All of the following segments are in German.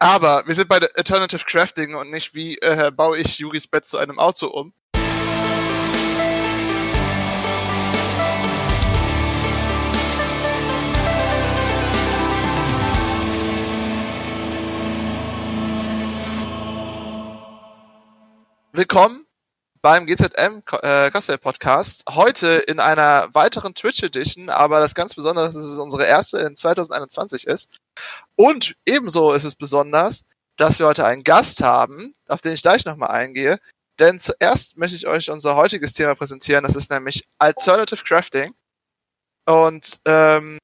Aber wir sind bei Alternative Crafting und nicht wie äh, baue ich Juris Bett zu einem Auto um. Willkommen beim GZM äh, Cosplay Podcast. Heute in einer weiteren Twitch Edition, aber das ganz Besondere ist, dass es unsere erste in 2021 ist. Und ebenso ist es besonders, dass wir heute einen Gast haben, auf den ich gleich nochmal eingehe. Denn zuerst möchte ich euch unser heutiges Thema präsentieren. Das ist nämlich Alternative Crafting. Und ähm,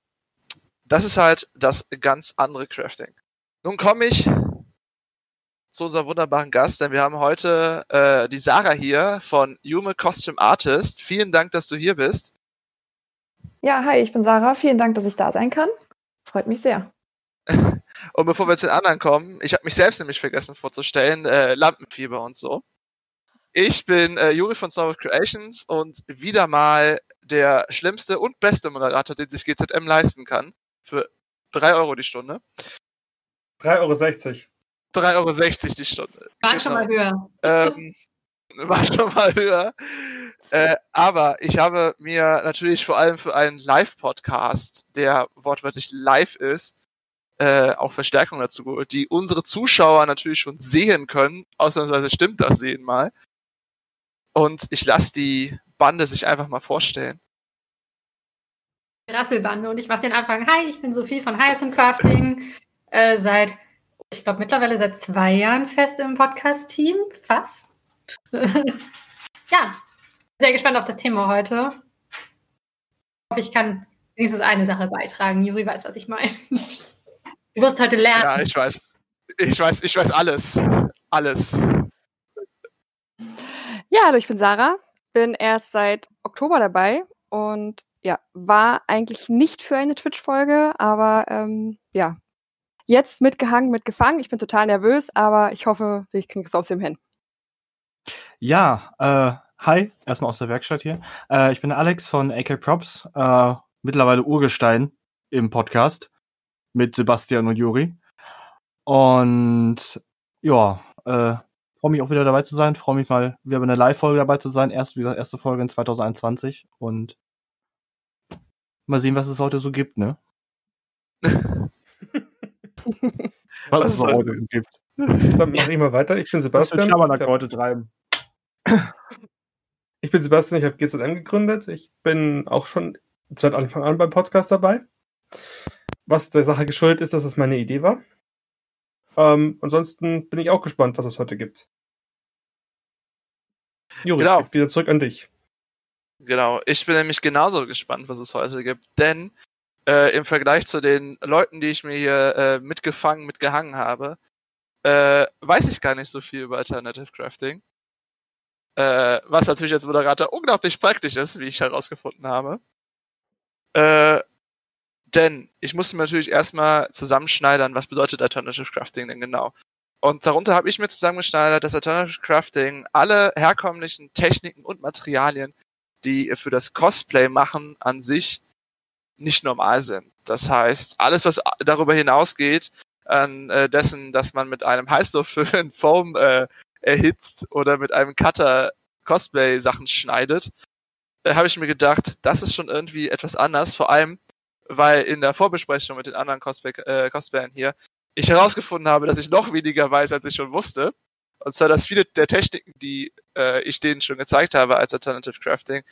das ist halt das ganz andere Crafting. Nun komme ich zu unserem wunderbaren Gast, denn wir haben heute äh, die Sarah hier von Yume Costume Artist. Vielen Dank, dass du hier bist. Ja, hi, ich bin Sarah. Vielen Dank, dass ich da sein kann. Freut mich sehr. und bevor wir zu den anderen kommen, ich habe mich selbst nämlich vergessen vorzustellen, äh, Lampenfieber und so. Ich bin äh, Juri von Snow Creations und wieder mal der schlimmste und beste Moderator, den sich GZM leisten kann. Für 3 Euro die Stunde. 3,60 Euro. 3,60 Euro die Stunde. War genau. schon mal höher. Ähm, war schon mal höher. Äh, aber ich habe mir natürlich vor allem für einen Live-Podcast, der wortwörtlich live ist, äh, auch Verstärkung dazu geholt, die unsere Zuschauer natürlich schon sehen können. Ausnahmsweise stimmt das sehen mal. Und ich lasse die Bande sich einfach mal vorstellen. Rasselbande und ich mache den Anfang. Hi, ich bin Sophie von Highest Crafting. Äh, seit ich glaube, mittlerweile seit zwei Jahren fest im Podcast-Team. Fast. ja, sehr gespannt auf das Thema heute. Ich hoffe, ich kann wenigstens eine Sache beitragen. Juri weiß, was ich meine. Du wirst heute lernen. Ja, ich weiß. Ich weiß, ich weiß alles. Alles. Ja, hallo, ich bin Sarah. Bin erst seit Oktober dabei und ja, war eigentlich nicht für eine Twitch-Folge, aber ähm, ja, jetzt mitgehangen, mitgefangen. Ich bin total nervös, aber ich hoffe, ich kriege es aus dem hin. Ja, äh, hi, erstmal aus der Werkstatt hier. Äh, ich bin Alex von AK Props, äh, mittlerweile Urgestein im Podcast mit Sebastian und Juri. Und ja, äh, freue mich auch wieder dabei zu sein. Freue mich mal wieder bei einer Live-Folge dabei zu sein. Erst, wie gesagt, erste Folge in 2021. Und mal sehen, was es heute so gibt, ne? Was, es heute gibt. Dann mache ich mal weiter. Ich bin Sebastian. Was für heute treiben. Ich bin Sebastian, ich habe GZM gegründet. Ich bin auch schon seit Anfang an beim Podcast dabei. Was der Sache geschuldet ist, dass das meine Idee war. Ähm, ansonsten bin ich auch gespannt, was es heute gibt. Juri, genau. wieder zurück an dich. Genau, ich bin nämlich genauso gespannt, was es heute gibt, denn äh, im Vergleich zu den Leuten, die ich mir hier äh, mitgefangen, mitgehangen habe, äh, weiß ich gar nicht so viel über Alternative Crafting. Äh, was natürlich als Moderator unglaublich praktisch ist, wie ich herausgefunden habe. Äh, denn ich musste mir natürlich erstmal zusammenschneidern, was bedeutet Alternative Crafting denn genau. Und darunter habe ich mir zusammengeschneidert, dass Alternative Crafting alle herkömmlichen Techniken und Materialien, die für das Cosplay machen, an sich nicht normal sind. Das heißt, alles, was darüber hinausgeht, an äh, dessen, dass man mit einem Heißluftföhn Foam äh, erhitzt oder mit einem Cutter Cosplay-Sachen schneidet, äh, habe ich mir gedacht, das ist schon irgendwie etwas anders. Vor allem, weil in der Vorbesprechung mit den anderen Cosplay, äh, Cosplayern hier ich herausgefunden habe, dass ich noch weniger weiß, als ich schon wusste. Und zwar, dass viele der Techniken, die äh, ich denen schon gezeigt habe als Alternative Crafting,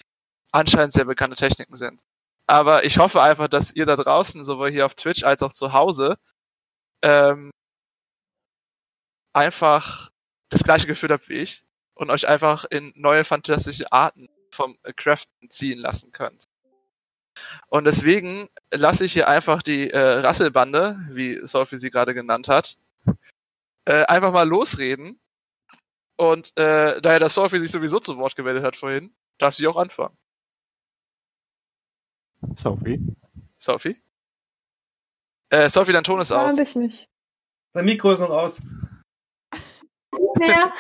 anscheinend sehr bekannte Techniken sind. Aber ich hoffe einfach, dass ihr da draußen, sowohl hier auf Twitch als auch zu Hause, ähm, einfach das gleiche Gefühl habt wie ich und euch einfach in neue fantastische Arten vom Craften ziehen lassen könnt. Und deswegen lasse ich hier einfach die äh, Rasselbande, wie Sophie sie gerade genannt hat, äh, einfach mal losreden. Und äh, da ja das Sophie sich sowieso zu Wort gemeldet hat vorhin, darf sie auch anfangen. Sophie? Sophie? Äh, Sophie, dein Ton ist aus. ich nicht. Dein Mikro ist noch aus. Ja.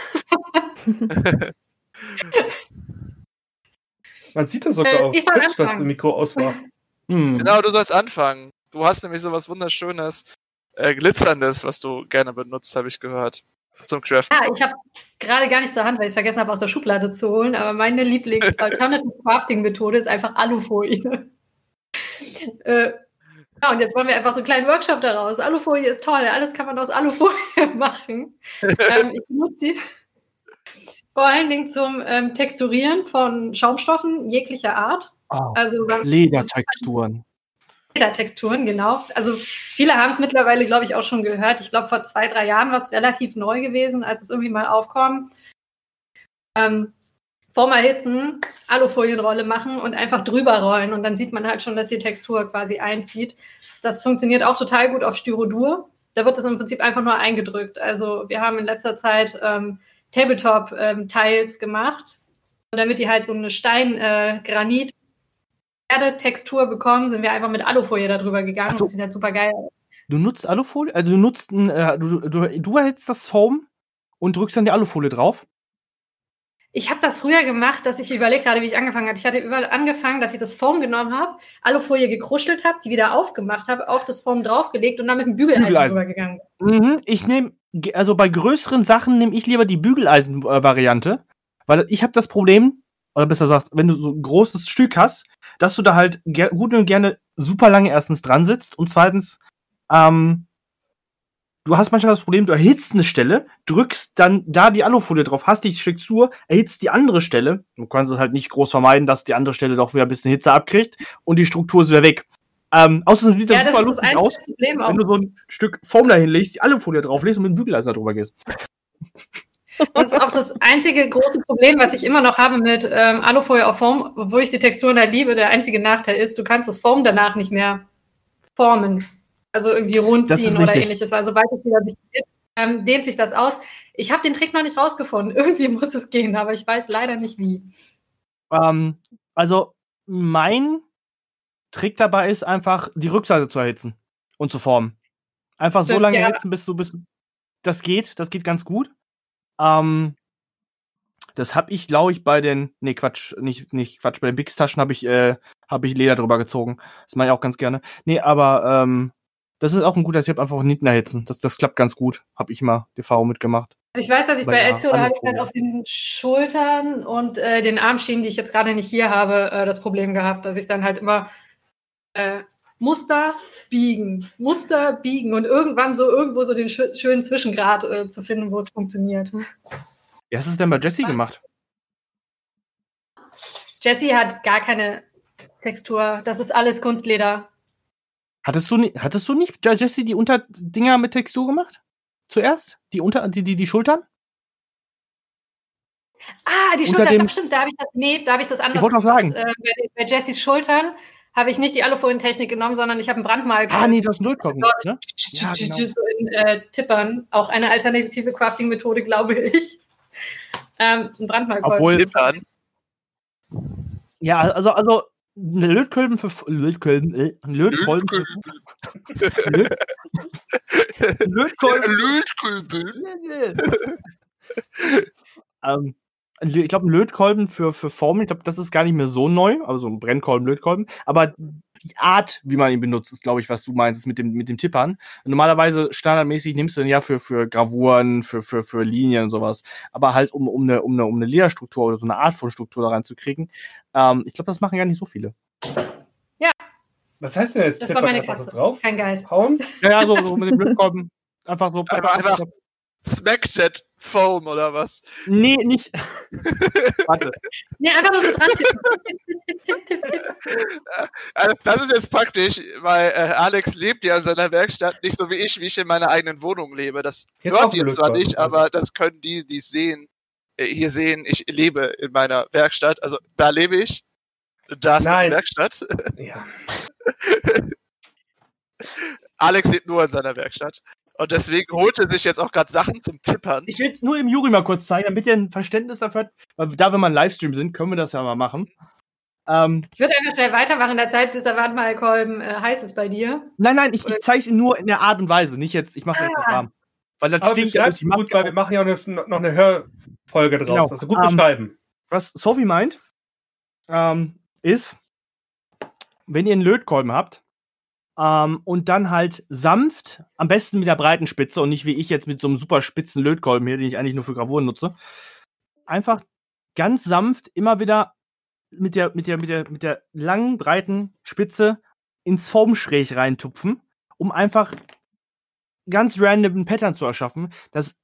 Man sieht das sogar äh, auf Twitch, dass das Mikro aus war. Hm. Genau, du sollst anfangen. Du hast nämlich so was Wunderschönes äh, Glitzerndes, was du gerne benutzt, habe ich gehört. Zum Craften. Ja, ich habe gerade gar nicht zur Hand, weil ich es vergessen habe, aus der Schublade zu holen. Aber meine Lieblings-Alternative Crafting-Methode ist einfach Alufolie. äh, ja, und jetzt wollen wir einfach so einen kleinen Workshop daraus. Alufolie ist toll, alles kann man aus Alufolie machen. ähm, ich benutze die vor allen Dingen zum ähm, Texturieren von Schaumstoffen jeglicher Art. Oh, Also Ledertexturen. Ledertexturen, genau. Also viele haben es mittlerweile, glaube ich, auch schon gehört. Ich glaube, vor zwei, drei Jahren war es relativ neu gewesen, als es irgendwie mal aufkam. Ähm, vorm Erhitzen, Alufolienrolle machen und einfach drüber rollen. Und dann sieht man halt schon, dass die Textur quasi einzieht. Das funktioniert auch total gut auf Styrodur. Da wird es im Prinzip einfach nur eingedrückt. Also wir haben in letzter Zeit ähm, Tabletop-Tiles gemacht. Und damit die halt so eine Stein-Granit Textur bekommen, sind wir einfach mit Alufolie darüber gegangen und das sieht halt super geil aus. Du nutzt Alufolie? Also du nutzt ein, äh, du, du, du erhältst das Foam und drückst dann die Alufolie drauf? Ich habe das früher gemacht, dass ich überlege gerade, wie ich angefangen habe. Ich hatte überall angefangen, dass ich das Foam genommen habe, Alufolie gekruschelt habe, die wieder aufgemacht habe, auf das Foam draufgelegt und dann mit dem Bügeleisen, Bügeleisen. drüber gegangen. Mhm, ich nehme, also bei größeren Sachen nehme ich lieber die Bügeleisen-Variante, weil ich habe das Problem, oder besser gesagt, wenn du so ein großes Stück hast, dass du da halt gut und gerne super lange erstens dran sitzt und zweitens, ähm, du hast manchmal das Problem, du erhitzt eine Stelle, drückst dann da die Alufolie drauf, hast die Struktur, erhitzt die andere Stelle. Du kannst es halt nicht groß vermeiden, dass die andere Stelle doch wieder ein bisschen Hitze abkriegt und die Struktur ist wieder weg. Ähm, außerdem sieht das Ja, super ist das lustig aus Problem auch. wenn du so ein Stück Foam dahin legst, die Alufolie drauflegst und mit dem Bügeleisen drüber gehst. Das ist auch das einzige große Problem, was ich immer noch habe mit ähm, Alufolie auf Foam, obwohl ich die Texturen halt liebe. Der einzige Nachteil ist, du kannst das Foam danach nicht mehr formen. Also irgendwie rund Das ist ziehen oder ähnliches. Es wieder sich ähm, dehnt sich das aus. Ich habe den Trick noch nicht rausgefunden. Irgendwie muss es gehen, aber ich weiß leider nicht wie. Ähm, also, mein Trick dabei ist einfach, die Rückseite zu erhitzen und zu formen. Einfach so lange ja. erhitzen, bis du bis. Das geht, das geht ganz gut. Ähm, das habe ich, glaube ich, bei den. Nee, Quatsch, nicht, nicht Quatsch, bei den Bix-Taschen habe ich, äh, hab ich Leder drüber gezogen. Das mache ich auch ganz gerne. Nee, aber ähm, das ist auch ein guter Tipp, einfach hinten erhitzen. Das, das klappt ganz gut. Habe ich mal die Erfahrung mitgemacht. Also ich weiß, dass ich bei ja, Ezio, da habe ich halt auf den Schultern und äh, den Armschienen, die ich jetzt gerade nicht hier habe, äh, das Problem gehabt, dass ich dann halt immer äh, Muster biegen, Muster biegen und irgendwann so irgendwo so den schö schönen Zwischengrad äh, zu finden, wo es funktioniert. Wie hast du es denn bei Jesse gemacht? Jessie hat gar keine Textur. Das ist alles Kunstleder. Hattest du, hattest du nicht, Jesse, die Unterdinger mit Textur gemacht? Zuerst? Die Unter, die, die, die Schultern? Ah, die Unter Schultern, dem- doch, stimmt, da habe ich das, nee, da habe ich das anders Ich wollte auch sagen. Äh, bei, bei Jessies Schultern habe ich nicht die Alufolientechnik genommen, sondern ich habe ein Brandmal Ah, nee, das ist ein Lötkolben, Dort- ne? Ja, genau. so in äh, Tippern. Auch eine alternative Crafting-Methode, glaube ich. Ähm, ein Brandmalkolben. Obwohl- Tippern. Ja, also, also, Lötkolben für, Lötkolben, äh, ein Lötkolben für, Löt, Lötkolben, Lötkübel. ähm, ich glaube, ein Lötkolben für, für Formen, ich glaube, das ist gar nicht mehr so neu, also ein Brennkolben, Lötkolben, aber die Art, wie man ihn benutzt, ist, glaube ich, was du meinst, mit dem, mit dem Tippern. Normalerweise, standardmäßig nimmst du den ja für, für Gravuren, für, für, für Linien und sowas, aber halt, um, um eine, um eine, um eine Lederstruktur oder so eine Art von Struktur da reinzukriegen, ähm, ich glaube, das machen gar nicht so viele. Was heißt denn jetzt? Das Tippert war meine einfach Katze. So drauf? Kein Geist. Hauen? Ja, ja, so, so mit dem Lötkolben, einfach so. Aber einfach Smackchat Foam oder was? Nee, nicht. Warte. Nee, einfach nur so dran tippen. Tipp, tipp, tipp, tipp. Also, das ist jetzt praktisch, weil äh, Alex lebt ja in seiner Werkstatt nicht so wie ich, wie ich in meiner eigenen Wohnung lebe. Das Jetzt die jetzt zwar nicht, also. aber das können die, die es sehen, äh, hier sehen. Ich lebe in meiner Werkstatt. Also da lebe ich. Da ist meine Werkstatt. Ja. Alex lebt nur in seiner Werkstatt. Und deswegen holt er sich jetzt auch gerade Sachen zum Tippern. Ich will es nur im Juri mal kurz zeigen, damit ihr ein Verständnis dafür habt. Weil da wir mal ein Livestream sind, können wir das ja mal machen. Ähm, Ich würde einfach schnell weitermachen in der Zeit, bis der Wandmalkolben äh, heiß ist bei dir. nein, nein, ich, ich zeige es nur in der Art und Weise, nicht jetzt, ich mache jetzt nicht Ah. warm. Weil das Aber stinkt mach- gut, weil wir machen ja auch eine, noch eine Hörfolge draus. Genau. Also gut Ähm, beschreiben. Was Sophie meint, ähm, ist, wenn ihr einen Lötkolben habt, Ähm, und dann halt sanft, am besten mit der breiten Spitze und nicht wie ich jetzt mit so einem super spitzen Lötkolben hier, den ich eigentlich nur für Gravuren nutze. Einfach ganz sanft immer wieder mit der, mit der, mit der, mit der langen, breiten Spitze ins Formschräg reintupfen, um einfach ganz random ein Pattern zu erschaffen, das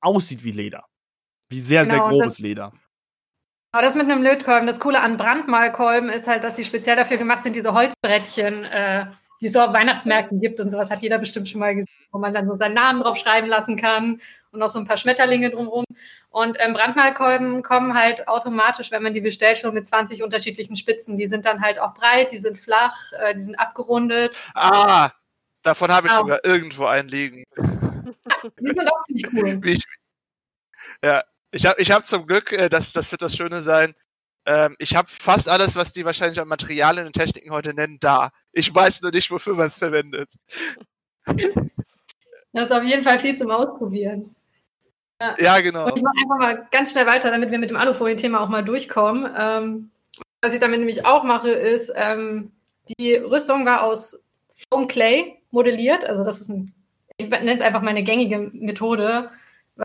aussieht wie Leder. Wie sehr, Genau, sehr grobes das- Leder. Aber das mit einem Lötkolben, das Coole an Brandmalkolben ist halt, dass die speziell dafür gemacht sind, diese Holzbrettchen, äh, die es so auf Weihnachtsmärkten gibt und sowas hat jeder bestimmt schon mal gesehen, wo man dann so seinen Namen drauf schreiben lassen kann und noch so ein paar Schmetterlinge drumherum. Und ähm, Brandmalkolben kommen halt automatisch, wenn man die bestellt, schon mit 20 unterschiedlichen Spitzen. Die sind dann halt auch breit, die sind flach, äh, die sind abgerundet. Ah, davon habe ich Au. sogar irgendwo einen liegen. Die sind auch ziemlich cool. Ich, ja, ich habe ich hab zum Glück, äh, das, das wird das Schöne sein, ähm, ich habe fast alles, was die wahrscheinlich an Materialien und Techniken heute nennen, da. Ich weiß nur nicht, wofür man es verwendet. Das ist auf jeden Fall viel zum Ausprobieren. Ja, genau. Und ich mache einfach mal ganz schnell weiter, damit wir mit dem Alufolien-Thema auch mal durchkommen. Ähm, was ich damit nämlich auch mache, ist, ähm, die Rüstung war aus Foam Clay modelliert. Also das ist ein, ich nenne es einfach meine gängige Methode,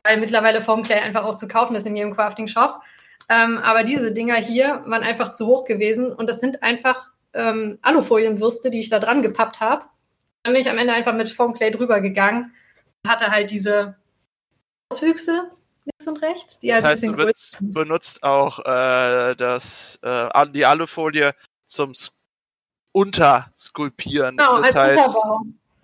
weil mittlerweile Foam Clay einfach auch zu kaufen ist in jedem Crafting-Shop. Ähm, aber diese Dinger hier waren einfach zu hoch gewesen und das sind einfach ähm, Alufolienwürste, die ich da dran gepappt habe. Dann bin ich am Ende einfach mit Foam Clay drüber gegangen und hatte halt diese Auswüchse links und rechts, die halt Das heißt, ein du bisschen benutzt, benutzt auch äh, das, äh, die Alufolie zum Unterskulpieren. Genau, als. Unterbau.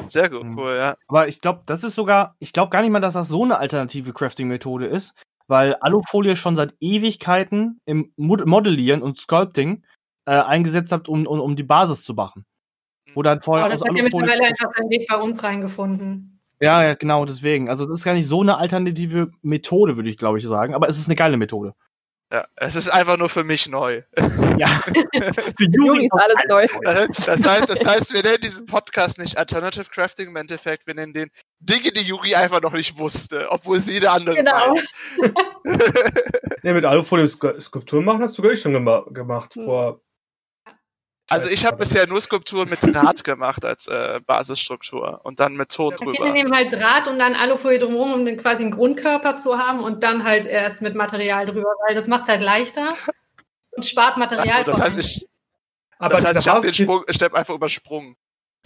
Sehr gut, Mhm. cool, ja. Aber ich glaube, das ist sogar, ich glaube gar nicht mal, dass das so eine alternative Crafting-Methode ist, weil Alufolie schon seit Ewigkeiten im Mod Modellieren und Sculpting äh, eingesetzt hat, um, um, um die Basis zu machen. Wo dann vorher Aber das aus hat ja mittlerweile einfach seinen Weg bei uns reingefunden. Ja, ja, genau, deswegen. Also, das ist gar nicht so eine alternative Methode, würde ich, glaube ich, sagen. Aber es ist eine geile Methode. Ja. Es ist einfach nur für mich neu. Ja. Für Juri ist alles neu. Das heißt, das heißt, wir nennen diesen Podcast nicht Alternative Crafting im Endeffekt, wir nennen den Dinge, die Yuri einfach noch nicht wusste, obwohl sie jede andere Genau. weiß. Ne, mit Alufolie Sk- Skulpturen machen hat sogar ich schon gema gemacht. Hm. Vor Also ich habe bisher nur Skulpturen mit Draht gemacht als äh, Basisstruktur und dann mit Ton Viele drüber. nehmen halt Draht und dann Alufolie drumherum, um den quasi einen Grundkörper zu haben und dann halt erst mit Material drüber, weil das macht es halt leichter und spart Material. Achso, das heißt, ich, Aber das heißt, ich habe den Sprung, Step einfach übersprungen.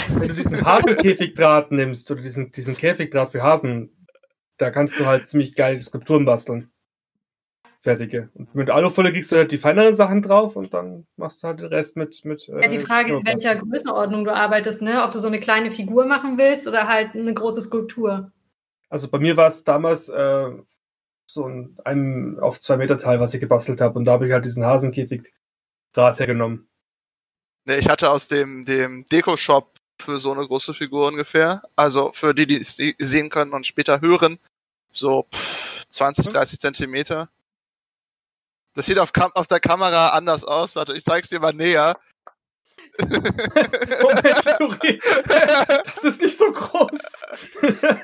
wenn du diesen Hasenkäfigdraht nimmst oder diesen, diesen Käfigdraht für Hasen, da kannst du halt ziemlich geil Skulpturen basteln. Fertige. Und mit Alufolie kriegst du halt die feineren Sachen drauf und dann machst du halt den Rest mit. mit ja, die Frage, in welcher Größenordnung du arbeitest, ne? Ob du so eine kleine Figur machen willst oder halt eine große Skulptur. Also bei mir war es damals äh, so ein, ein auf zwei Meter Teil, was ich gebastelt habe. Und da habe ich halt diesen Hasenkäfigdraht hergenommen. Ne, ich hatte aus dem, dem Deko-Shop für so eine große Figur ungefähr, also für die, die es sehen können und später hören, so pff, 20, 30 Zentimeter. Das sieht auf, Kam auf der Kamera anders aus. Warte, ich zeig's dir mal näher. Moment, das ist nicht so groß.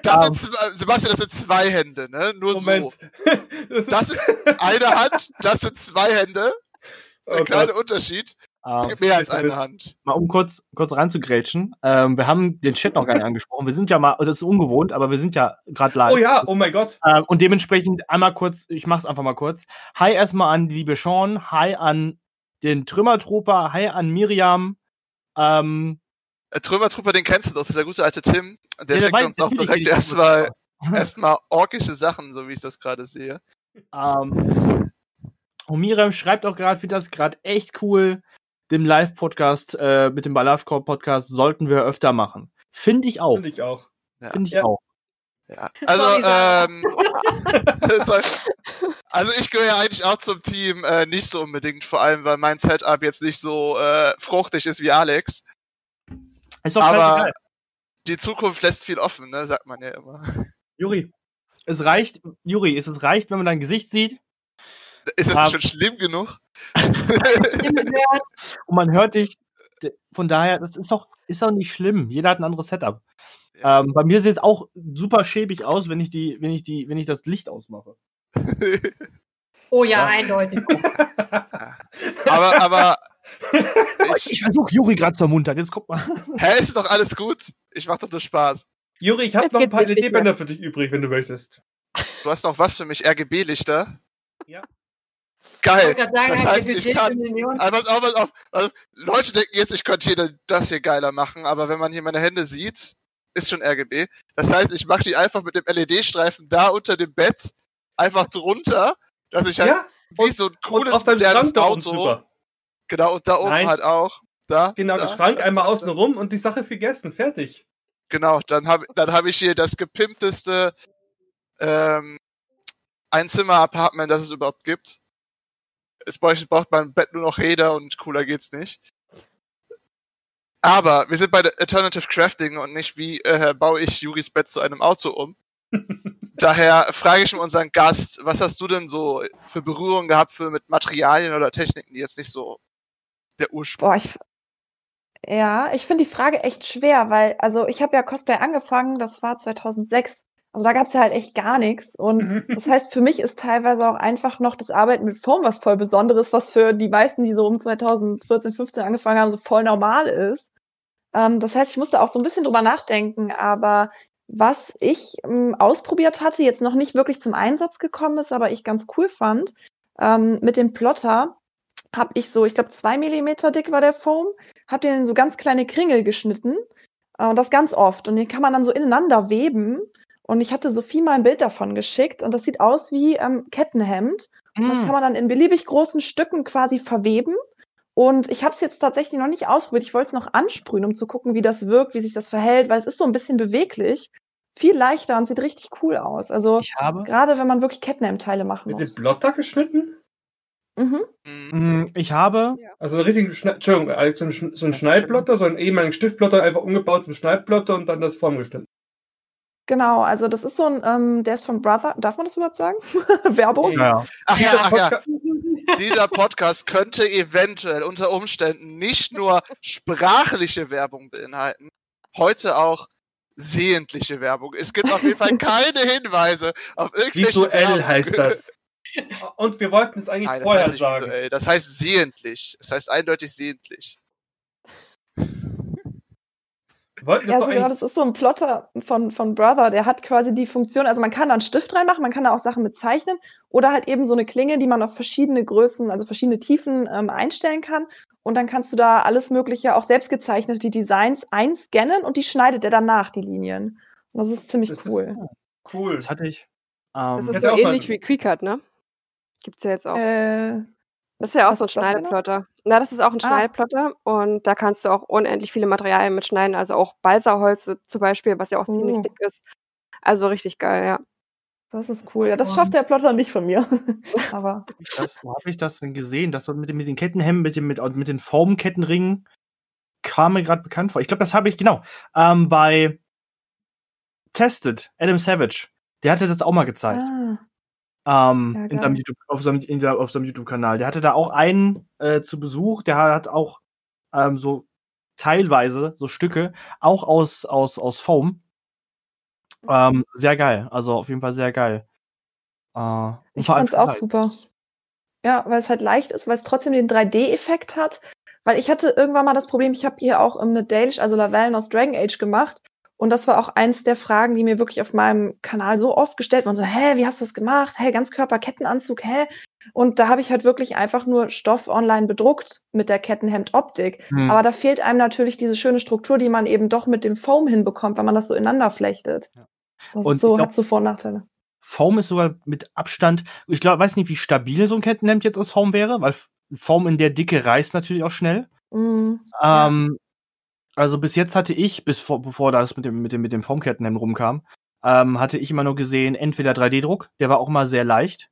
Das sind, zwei- Sebastian, das sind zwei Hände, ne? Nur Moment. so. Das ist eine Hand, das sind zwei Hände. Ein oh kleiner Gott. Unterschied. Ähm, Es gibt mehr als eine Hand. mal um kurz, kurz reinzugrätschen. Ähm, wir haben den Chat noch gar nicht angesprochen. Wir sind ja mal, das ist ungewohnt, aber wir sind ja gerade live. Oh ja, oh mein Gott. Ähm, und dementsprechend einmal kurz, ich mach's einfach mal kurz. Hi erstmal an die liebe Sean, hi an den Trümmertrooper, hi an Miriam. Ähm, Äh, Trümmertrooper, den kennst du doch, das ist der gute alte Tim. Der Ja, der weiß, uns auch direkt erstmal erstmal orkische Sachen, so wie ich das gerade sehe. ähm, und Miriam schreibt auch gerade, finde das gerade echt cool. Den Live-Podcast äh, mit dem Live-Podcast sollten wir öfter machen. Finde ich auch. Finde ich auch. Ja. Finde ich Ja. auch. Ja. Also, ähm, also ich gehöre ja eigentlich auch zum Team, äh, nicht so unbedingt, vor allem weil mein Setup jetzt nicht so äh, fruchtig ist wie Alex. Ist doch Aber die Zukunft lässt viel offen, ne, sagt man ja immer. Juri, es reicht, Juri, es es reicht, wenn man dein Gesicht sieht Ist das Ah. schon schlimm genug? Und man hört dich. Von daher, das ist doch, ist doch nicht schlimm. Jeder hat ein anderes Setup. Ja. Ähm, bei mir sieht es auch super schäbig aus, wenn ich die, wenn ich die, wenn ich das Licht ausmache. Oh ja, Ja. eindeutig. aber, aber Ich, Ich versuche Juri gerade zu ermuntern. Jetzt guck mal. hä, ist doch alles gut. Ich mach doch nur Spaß. Juri, ich habe noch ein paar. LED-Bänder für dich übrig, wenn du möchtest. Du hast noch was für mich, RGB-Lichter? Ja. Ich Geil. wollte gerade sagen, Das heißt, ich kann-. Aber pass auf, pass auf. Also, Leute denken jetzt, ich könnte hier das hier geiler machen, aber wenn man hier meine Hände sieht, ist schon RGB. Das heißt, ich mache die einfach mit dem LED-Streifen da unter dem Bett einfach drunter, dass ich halt Ja, wie so ein und cooles modernes Auto. drüber. Genau, und da oben Nein. halt auch. Da. Genau, da, der Schrank da, einmal da, außen rum und die Sache ist gegessen. Fertig. Genau, dann habe dann hab ich hier das gepimpteste ähm, Einzimmer-Apartment, das es überhaupt gibt. Es braucht, mein Bett nur noch Räder und cooler geht's nicht. Aber wir sind bei der Alternative Crafting und nicht, wie äh, baue ich Juris Bett zu einem Auto um. Daher frage ich mal unseren Gast, was hast du denn so für Berührungen gehabt für mit Materialien oder Techniken, die jetzt nicht so der Ursprung Boah, ich, ja, ich finde die Frage echt schwer, weil, also ich habe ja Cosplay angefangen, das war 2006. Also da gab's ja halt echt gar nichts. Und das heißt, für mich ist teilweise auch einfach noch das Arbeiten mit Foam was voll Besonderes, was für die meisten, die so um 2014, 15 angefangen haben, so voll normal ist. Ähm, das heißt, ich musste auch so ein bisschen drüber nachdenken, aber was ich ähm, ausprobiert hatte, jetzt noch nicht wirklich zum Einsatz gekommen ist, aber ich ganz cool fand, ähm, mit dem Plotter habe ich so, ich glaube, zwei Millimeter dick war der Foam, habe den in so ganz kleine Kringel geschnitten äh, und das ganz oft. Und den kann man dann so ineinander weben. Und ich hatte Sophie mal ein Bild davon geschickt und das sieht aus wie ähm, Kettenhemd. Und das kann man dann in beliebig großen Stücken quasi verweben. Und ich habe es jetzt tatsächlich noch nicht ausprobiert. Ich wollte es noch ansprühen, um zu gucken, wie das wirkt, wie sich das verhält, weil es ist so ein bisschen beweglich. Viel leichter und sieht richtig cool aus. Also Ich habe, gerade wenn man wirklich Kettenhemdteile machen Mit dem muss. Plotter geschnitten? Mhm. Mhm. mh, ich habe, Also einen richtigen Schne Entschuldigung, also so ein, Schn- so ein Schneidplotter, so einen ehemaligen Stiftplotter einfach umgebaut zum Schneidplotter und dann das Form geschnitten. Genau, also das ist so ein, ähm, der ist von Brother, darf man das überhaupt sagen? Werbung? ja, Ach ja, ach ja, dieser Podcast könnte eventuell unter Umständen nicht nur sprachliche Werbung beinhalten, heute auch sehentliche Werbung. Es gibt auf jeden Fall keine Hinweise auf irgendwelche Visuell Werbung. heißt das. Und wir wollten es eigentlich Nein, das vorher sagen. visuell. Das heißt sehentlich. Das heißt eindeutig sehentlich. Wir wollten Ja, also genau, das ist so ein Plotter von, von Brother, der hat quasi die Funktion, also man kann da einen Stift reinmachen, man kann da auch Sachen mit zeichnen oder halt eben so eine Klinge, die man auf verschiedene Größen, also verschiedene Tiefen ähm, einstellen kann. Und dann kannst du da alles Mögliche, auch selbstgezeichnete Designs einscannen und die schneidet er dann nach, die Linien. Und das ist ziemlich Das ist cool. cool. das hatte ich. Das Ähm, ist hätte so ähnlich wie Quickcut, ne? Gibt's ja jetzt auch. Äh, Das ist ja auch Was so ein genau? Schneideplotter. Na, das ist auch ein Ah. Schneideplotter und da kannst du auch unendlich viele Materialien mitschneiden, also auch Balsaholz zum Beispiel, was ja auch ziemlich Oh. dick ist. Also richtig geil, ja. das ist cool. Ja, das schafft der Plotter nicht von mir. Aber das, wo habe ich das denn gesehen? Das so mit, den- mit den Kettenhemden, mit, den- mit, mit den Foam-Kettenringen kam mir gerade bekannt vor. Ich glaube, das habe ich, genau, ähm, bei Tested, Adam Savage. Der hatte das auch mal gezeigt. ah, ähm, Ja, in seinem. YouTube, auf seinem, seinem YouTube-Kanal. Der hatte da auch einen äh, zu Besuch, der hat auch ähm, so teilweise so Stücke, auch aus, aus, aus Foam. Ähm, sehr geil. Also auf jeden Fall sehr geil. Äh, ich fand's auch super. Ja, weil es halt leicht ist, weil es trotzdem den 3D-Effekt hat. Weil ich hatte irgendwann mal das Problem, ich habe hier auch ähm, eine Dalish, also Lavellen aus Dragon Age gemacht. Und das war auch eins der Fragen, die mir wirklich auf meinem Kanal so oft gestellt wurden. So, hä, wie hast du das gemacht? Hä, Ganzkörper-Kettenanzug, hä? Und da habe ich halt wirklich einfach nur Stoff online bedruckt mit der Kettenhemd-Optik. Hm. Aber da fehlt einem natürlich diese schöne Struktur, die man eben doch mit dem Foam hinbekommt, wenn man das so ineinander flechtet. Ja. Das Und so, glaub- hat so Vor- und Nachteile. Foam ist sogar mit Abstand, ich glaube, weiß nicht, wie stabil so ein Kettenhemd jetzt aus Foam wäre, weil Foam in der Dicke reißt natürlich auch schnell. Mm, Ja. Ähm, also bis jetzt hatte ich, bis vor, bevor das mit dem, mit dem, mit dem Foamkettenhemd rumkam, ähm, hatte ich immer nur gesehen, entweder 3D-Druck, der war auch mal sehr leicht,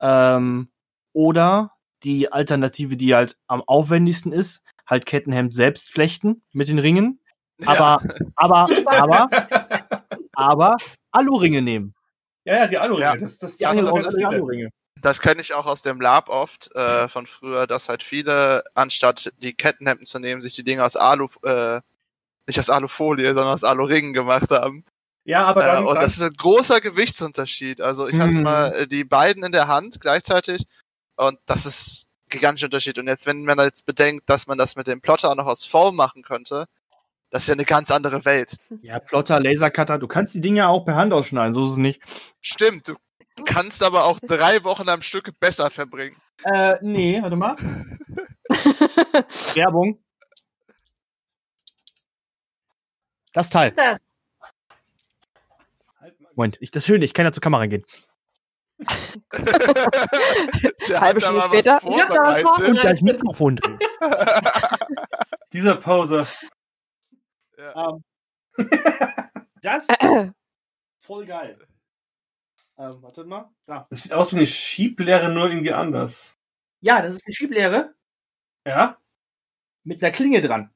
ähm, oder die Alternative, die halt am aufwendigsten ist, halt Kettenhemd selbst flechten mit den Ringen, aber, aber, aber, aber Aluringe nehmen. Ja, ja, die Aluringe. Ja. Das, das, Ja, das, das, das, das, Aluringe. Das kenne ich auch aus dem Lab oft äh, von früher, dass halt viele, anstatt die Kettenhemden zu nehmen, sich die Dinge aus Alu, äh, nicht aus Alufolie, sondern aus Aluringen gemacht haben. ja, aber Äh, dann, und dann das ist ein großer Gewichtsunterschied. Also ich hatte Mhm. mal äh, die beiden in der Hand gleichzeitig und das ist gigantischer Unterschied. Und jetzt, wenn man jetzt bedenkt, dass man das mit dem Plotter auch noch aus Foam machen könnte, das ist ja eine ganz andere Welt. Ja, Plotter, Lasercutter, du kannst die Dinge auch per Hand ausschneiden, so ist es nicht. Stimmt, du kannst aber auch drei Wochen am Stück besser verbringen. Äh, nee, warte mal. Werbung. Das Was Teil. ist das? Moment, ich, das Schöne, ich kann ja zur Kamera gehen. Der Halbe Stunde später. was Ich hab da was vorbereitet. Und gleich Mikrofon drehen. Dieser Pause. Ja. Ähm, das voll geil. Ähm, wartet mal. Da. Das sieht aus wie eine Schieblehre, nur irgendwie anders. Ja, das ist eine Schieblehre Ja? mit einer Klinge dran.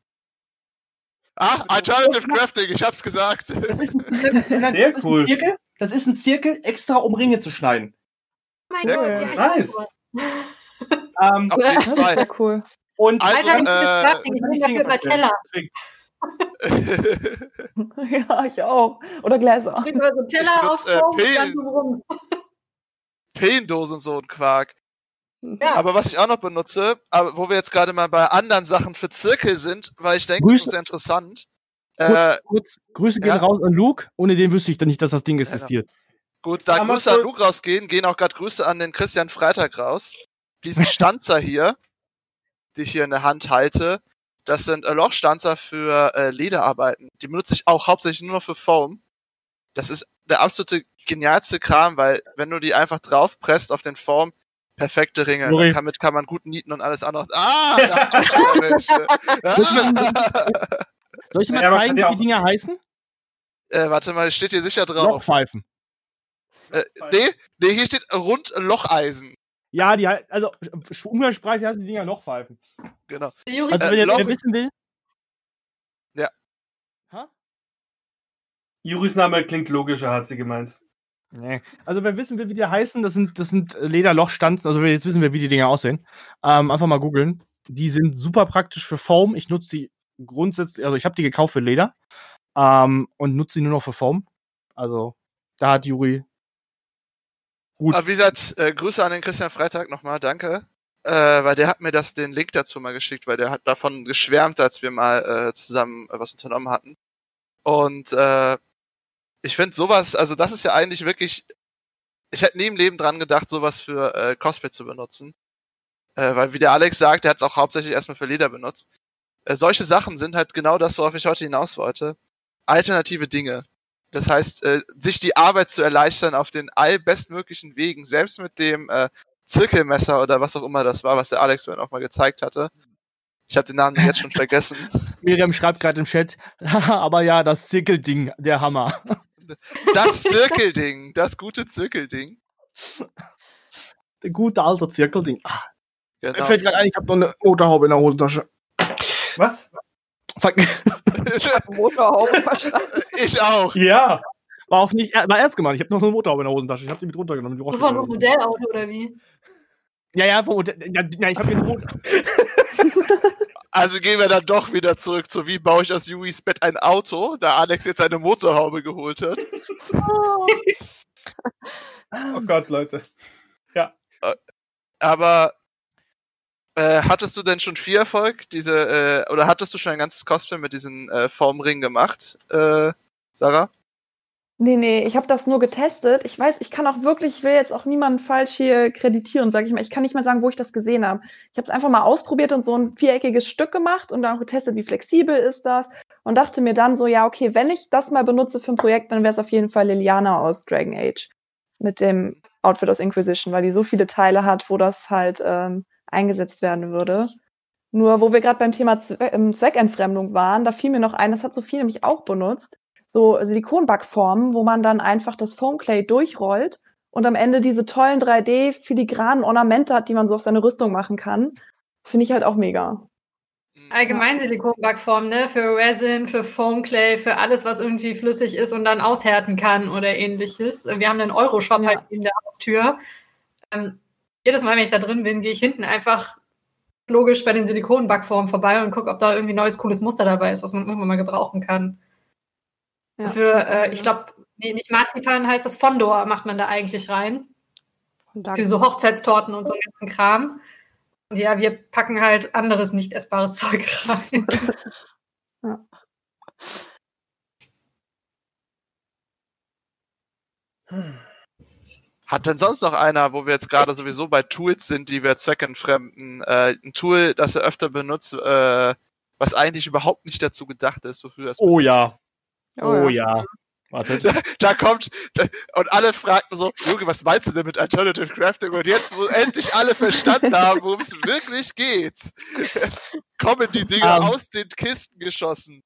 Ah, Alternative Crafting, ich hab's gesagt. Das ist ein, Sehr das ist cool. Ein Zirkel, das ist ein Zirkel extra, um Ringe zu schneiden. Oh mein Sehr Gott, cool. ja, Nice. Ähm, Auf jeden Das ist Fall. sehr cool. und Also, Alter, dieses äh, Crafting, ich bin dafür über Teller. Ja, ich auch. Oder Gläser. Ich so Teller benutze, auf äh, und Pillen. drumrum. Pillendosen und so ein Quark. Ja. Aber was ich auch noch benutze, aber wo wir jetzt gerade mal bei anderen Sachen für Zirkel sind, weil ich denke, Grüße. das ist sehr interessant. kurz, Äh, kurz, Grüße gehen ja. raus an Luke. Ohne den wüsste ich dann nicht, dass das Ding existiert. gut, da Aber Grüße an Luke rausgehen, gehen auch gerade Grüße an den Christian Freitag raus. Diesen Stanzer hier, die ich hier in der Hand halte, das sind äh, Lochstanzer für äh, Lederarbeiten. Die benutze ich auch hauptsächlich nur noch für Foam. Das ist der absolute genialste Kram, weil wenn du die einfach draufpresst auf den Foam, perfekte Ringe. Juri. Damit kann man gut nieten und alles andere. Ah! da. Soll ich dir mal Ja, zeigen, wie die Dinger heißen? äh, warte mal, steht hier sicher drauf. Lochpfeifen. Äh, nee, nee, hier steht rund Locheisen. Ja, die hei- also umgangssprachlich heißen die Dinger Lochpfeifen. Genau. Juri, Also Äh, wenn ihr Loch- wer wissen will. Ja. Ha? Juris Name klingt logischer, hat sie gemeint. Nee. Also wer wissen will, wie die heißen, das sind, das sind Lederlochstanzen, also jetzt wissen wir, wie die Dinger aussehen. Ähm, einfach mal googeln. Die sind super praktisch für Foam. Ich nutze die grundsätzlich, also ich habe die gekauft für Leder ähm, und nutze die nur noch für Foam. Also da hat Juri gut. Aber wie gesagt, äh, Grüße an den Christian Freitag nochmal, danke. Äh, weil der hat mir das den Link dazu mal geschickt, weil der hat davon geschwärmt, als wir mal äh, zusammen äh, was unternommen hatten. Und äh, ich finde sowas, also das ist ja eigentlich wirklich, ich hätte nie im Leben dran gedacht, sowas für äh, Cosplay zu benutzen. Äh, weil wie der Alex sagt, der hat es auch hauptsächlich erstmal für Leder benutzt. Äh, solche Sachen sind halt genau das, worauf ich heute hinaus wollte. Alternative Dinge. Das heißt, äh, sich die Arbeit zu erleichtern auf den allbestmöglichen Wegen, selbst mit dem äh, Zirkelmesser oder was auch immer das war, was der Alex mir auch mal gezeigt hatte. Ich habe den Namen jetzt schon vergessen. Miriam schreibt gerade im Chat, aber ja, das Zirkelding, der Hammer. Das Zirkelding, das gute Zirkelding. Der gute alte Zirkelding. Ah, Mir Genau. fällt gerade ein, ich habe noch eine Motorhaube in der Hosentasche. Was? Fuck. Motorhaube verstanden. ich auch. Ja. War auch nicht, war ernst gemeint. Ich habe noch eine Motorhaube in der Hosentasche. Ich habe die mit runtergenommen. Die das war so ein. Modellauto oder wie? Ja, ja, vom Hotel. Ja, ja, ich habe mir eine Mot- Also gehen wir dann doch wieder zurück zu wie baue ich aus Yuis Bett ein Auto, da Alex jetzt eine Motorhaube geholt hat. Oh Gott, Leute. Aber äh, hattest du denn schon viel Erfolg? Diese, äh, oder hattest du schon ein ganzes Cosplay mit diesen äh, Formringen gemacht, äh, Sarah? Nee, nee, ich habe das nur getestet. Ich weiß, ich kann auch wirklich, ich will jetzt auch niemanden falsch hier kreditieren, sage ich mal. Ich kann nicht mal sagen, wo ich das gesehen habe. Ich habe es einfach mal ausprobiert und so ein viereckiges Stück gemacht und dann getestet, wie flexibel ist das. Und dachte mir dann so, ja, okay, wenn ich das mal benutze für ein Projekt, dann wäre es auf jeden Fall Liliana aus Dragon Age. Mit dem Outfit aus Inquisition, weil die so viele Teile hat, wo das halt ähm, eingesetzt werden würde. Nur, wo wir gerade beim Thema Zwe ähm, Zweckentfremdung waren, da fiel mir noch ein, das hat Sophie nämlich auch benutzt so Silikonbackformen, wo man dann einfach das Foamclay durchrollt und am Ende diese tollen 3D filigranen Ornamente hat, die man so auf seine Rüstung machen kann. Finde ich halt auch mega. Allgemein Silikonbackform, ne? Für Resin, für Foamclay, für alles, was irgendwie flüssig ist und dann aushärten kann oder ähnliches. Wir haben einen Euroshop Ja. halt in der Haustür. Ähm, jedes Mal, wenn ich da drin bin, gehe ich hinten einfach logisch bei den Silikonbackformen vorbei und gucke, ob da irgendwie neues, cooles Muster dabei ist, was man irgendwann mal gebrauchen kann. Ja, Für, äh, ich glaube, nee, nicht Marzipan heißt das, Fondor macht man da eigentlich rein. Und Für so Hochzeitstorten und so einen ganzen Kram. Ja, wir packen halt anderes nicht essbares Zeug rein. Hat denn sonst noch einer, wo wir jetzt gerade sowieso bei Tools sind, die wir zweckentfremden, äh, ein Tool, das er öfter benutzt, äh, was eigentlich überhaupt nicht dazu gedacht ist, wofür es Oh ja. Oh Oh ja. Wartet. da kommt und alle fragten so, Junge, was meinst du denn mit Alternative Crafting? Und jetzt, wo endlich alle verstanden haben, worum es wirklich geht, kommen die Dinger Ähm. aus den Kisten geschossen.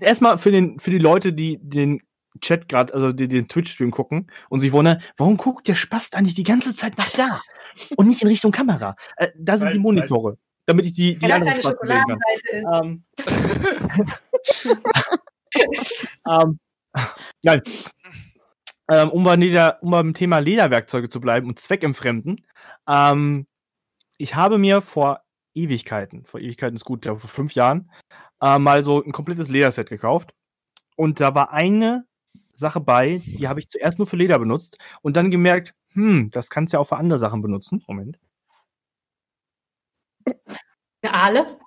Erstmal für, den, für die Leute, die den Chat gerade, also die den Twitch-Stream gucken und sich wundern, warum guckt der Spast eigentlich die ganze Zeit nach da und nicht in Richtung Kamera? Äh, da sind Weil- die Monitore, damit ich die, die Ja, eine Spasten sehen kann. Ähm, ähm, nein. Ähm, um, bei Leder, um beim Thema Lederwerkzeuge zu bleiben und zweckentfremden. Ähm, ich habe mir vor Ewigkeiten, vor Ewigkeiten ist gut, ja, vor fünf Jahren, äh, mal so ein komplettes Lederset gekauft. Und da war eine Sache bei, die habe ich zuerst nur für Leder benutzt und dann gemerkt, hm, das kannst du ja auch für andere Sachen benutzen. Moment. Eine Aale?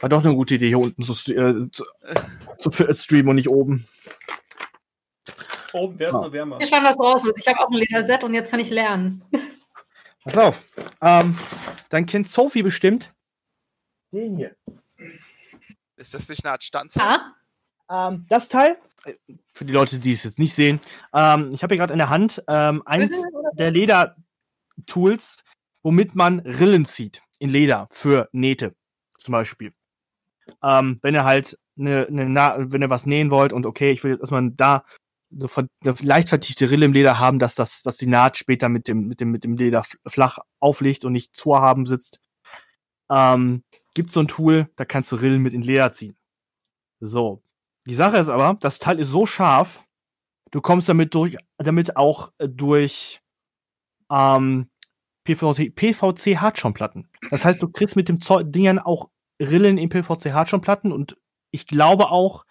War doch eine gute Idee, hier unten zu, äh, zu, zu streamen und nicht oben. Oben wäre es Ja. nur wärmer. Hier stand was raus. Ich habe auch ein Lederset und jetzt kann ich lernen. Pass auf. Ähm, dann kennt Sophie bestimmt den hier. Ist das nicht eine Art Stanze? Ja? Ähm, das Teil, für die Leute, die es jetzt nicht sehen, ähm, ich habe hier gerade in der Hand ähm, eins der Leder-Tools, womit man Rillen zieht in Leder für Nähte zum Beispiel. Ähm, wenn ihr halt eine, eine wenn ihr was nähen wollt und okay, ich will jetzt erstmal da so eine leicht vertiefte Rille im Leder haben, dass das, dass die Naht später mit dem, mit dem, mit dem Leder flach aufliegt und nicht zu haben sitzt. Ähm, gibt so ein Tool, da kannst du Rillen mit in Leder ziehen. So. Die Sache ist aber, das Teil ist so scharf, du kommst damit durch, damit auch äh, durch ähm, PVC, PVC Hartschonplatten. Das heißt, du kriegst mit dem Dingern auch Rillen in PVC Hartschonplatten und ich glaube auch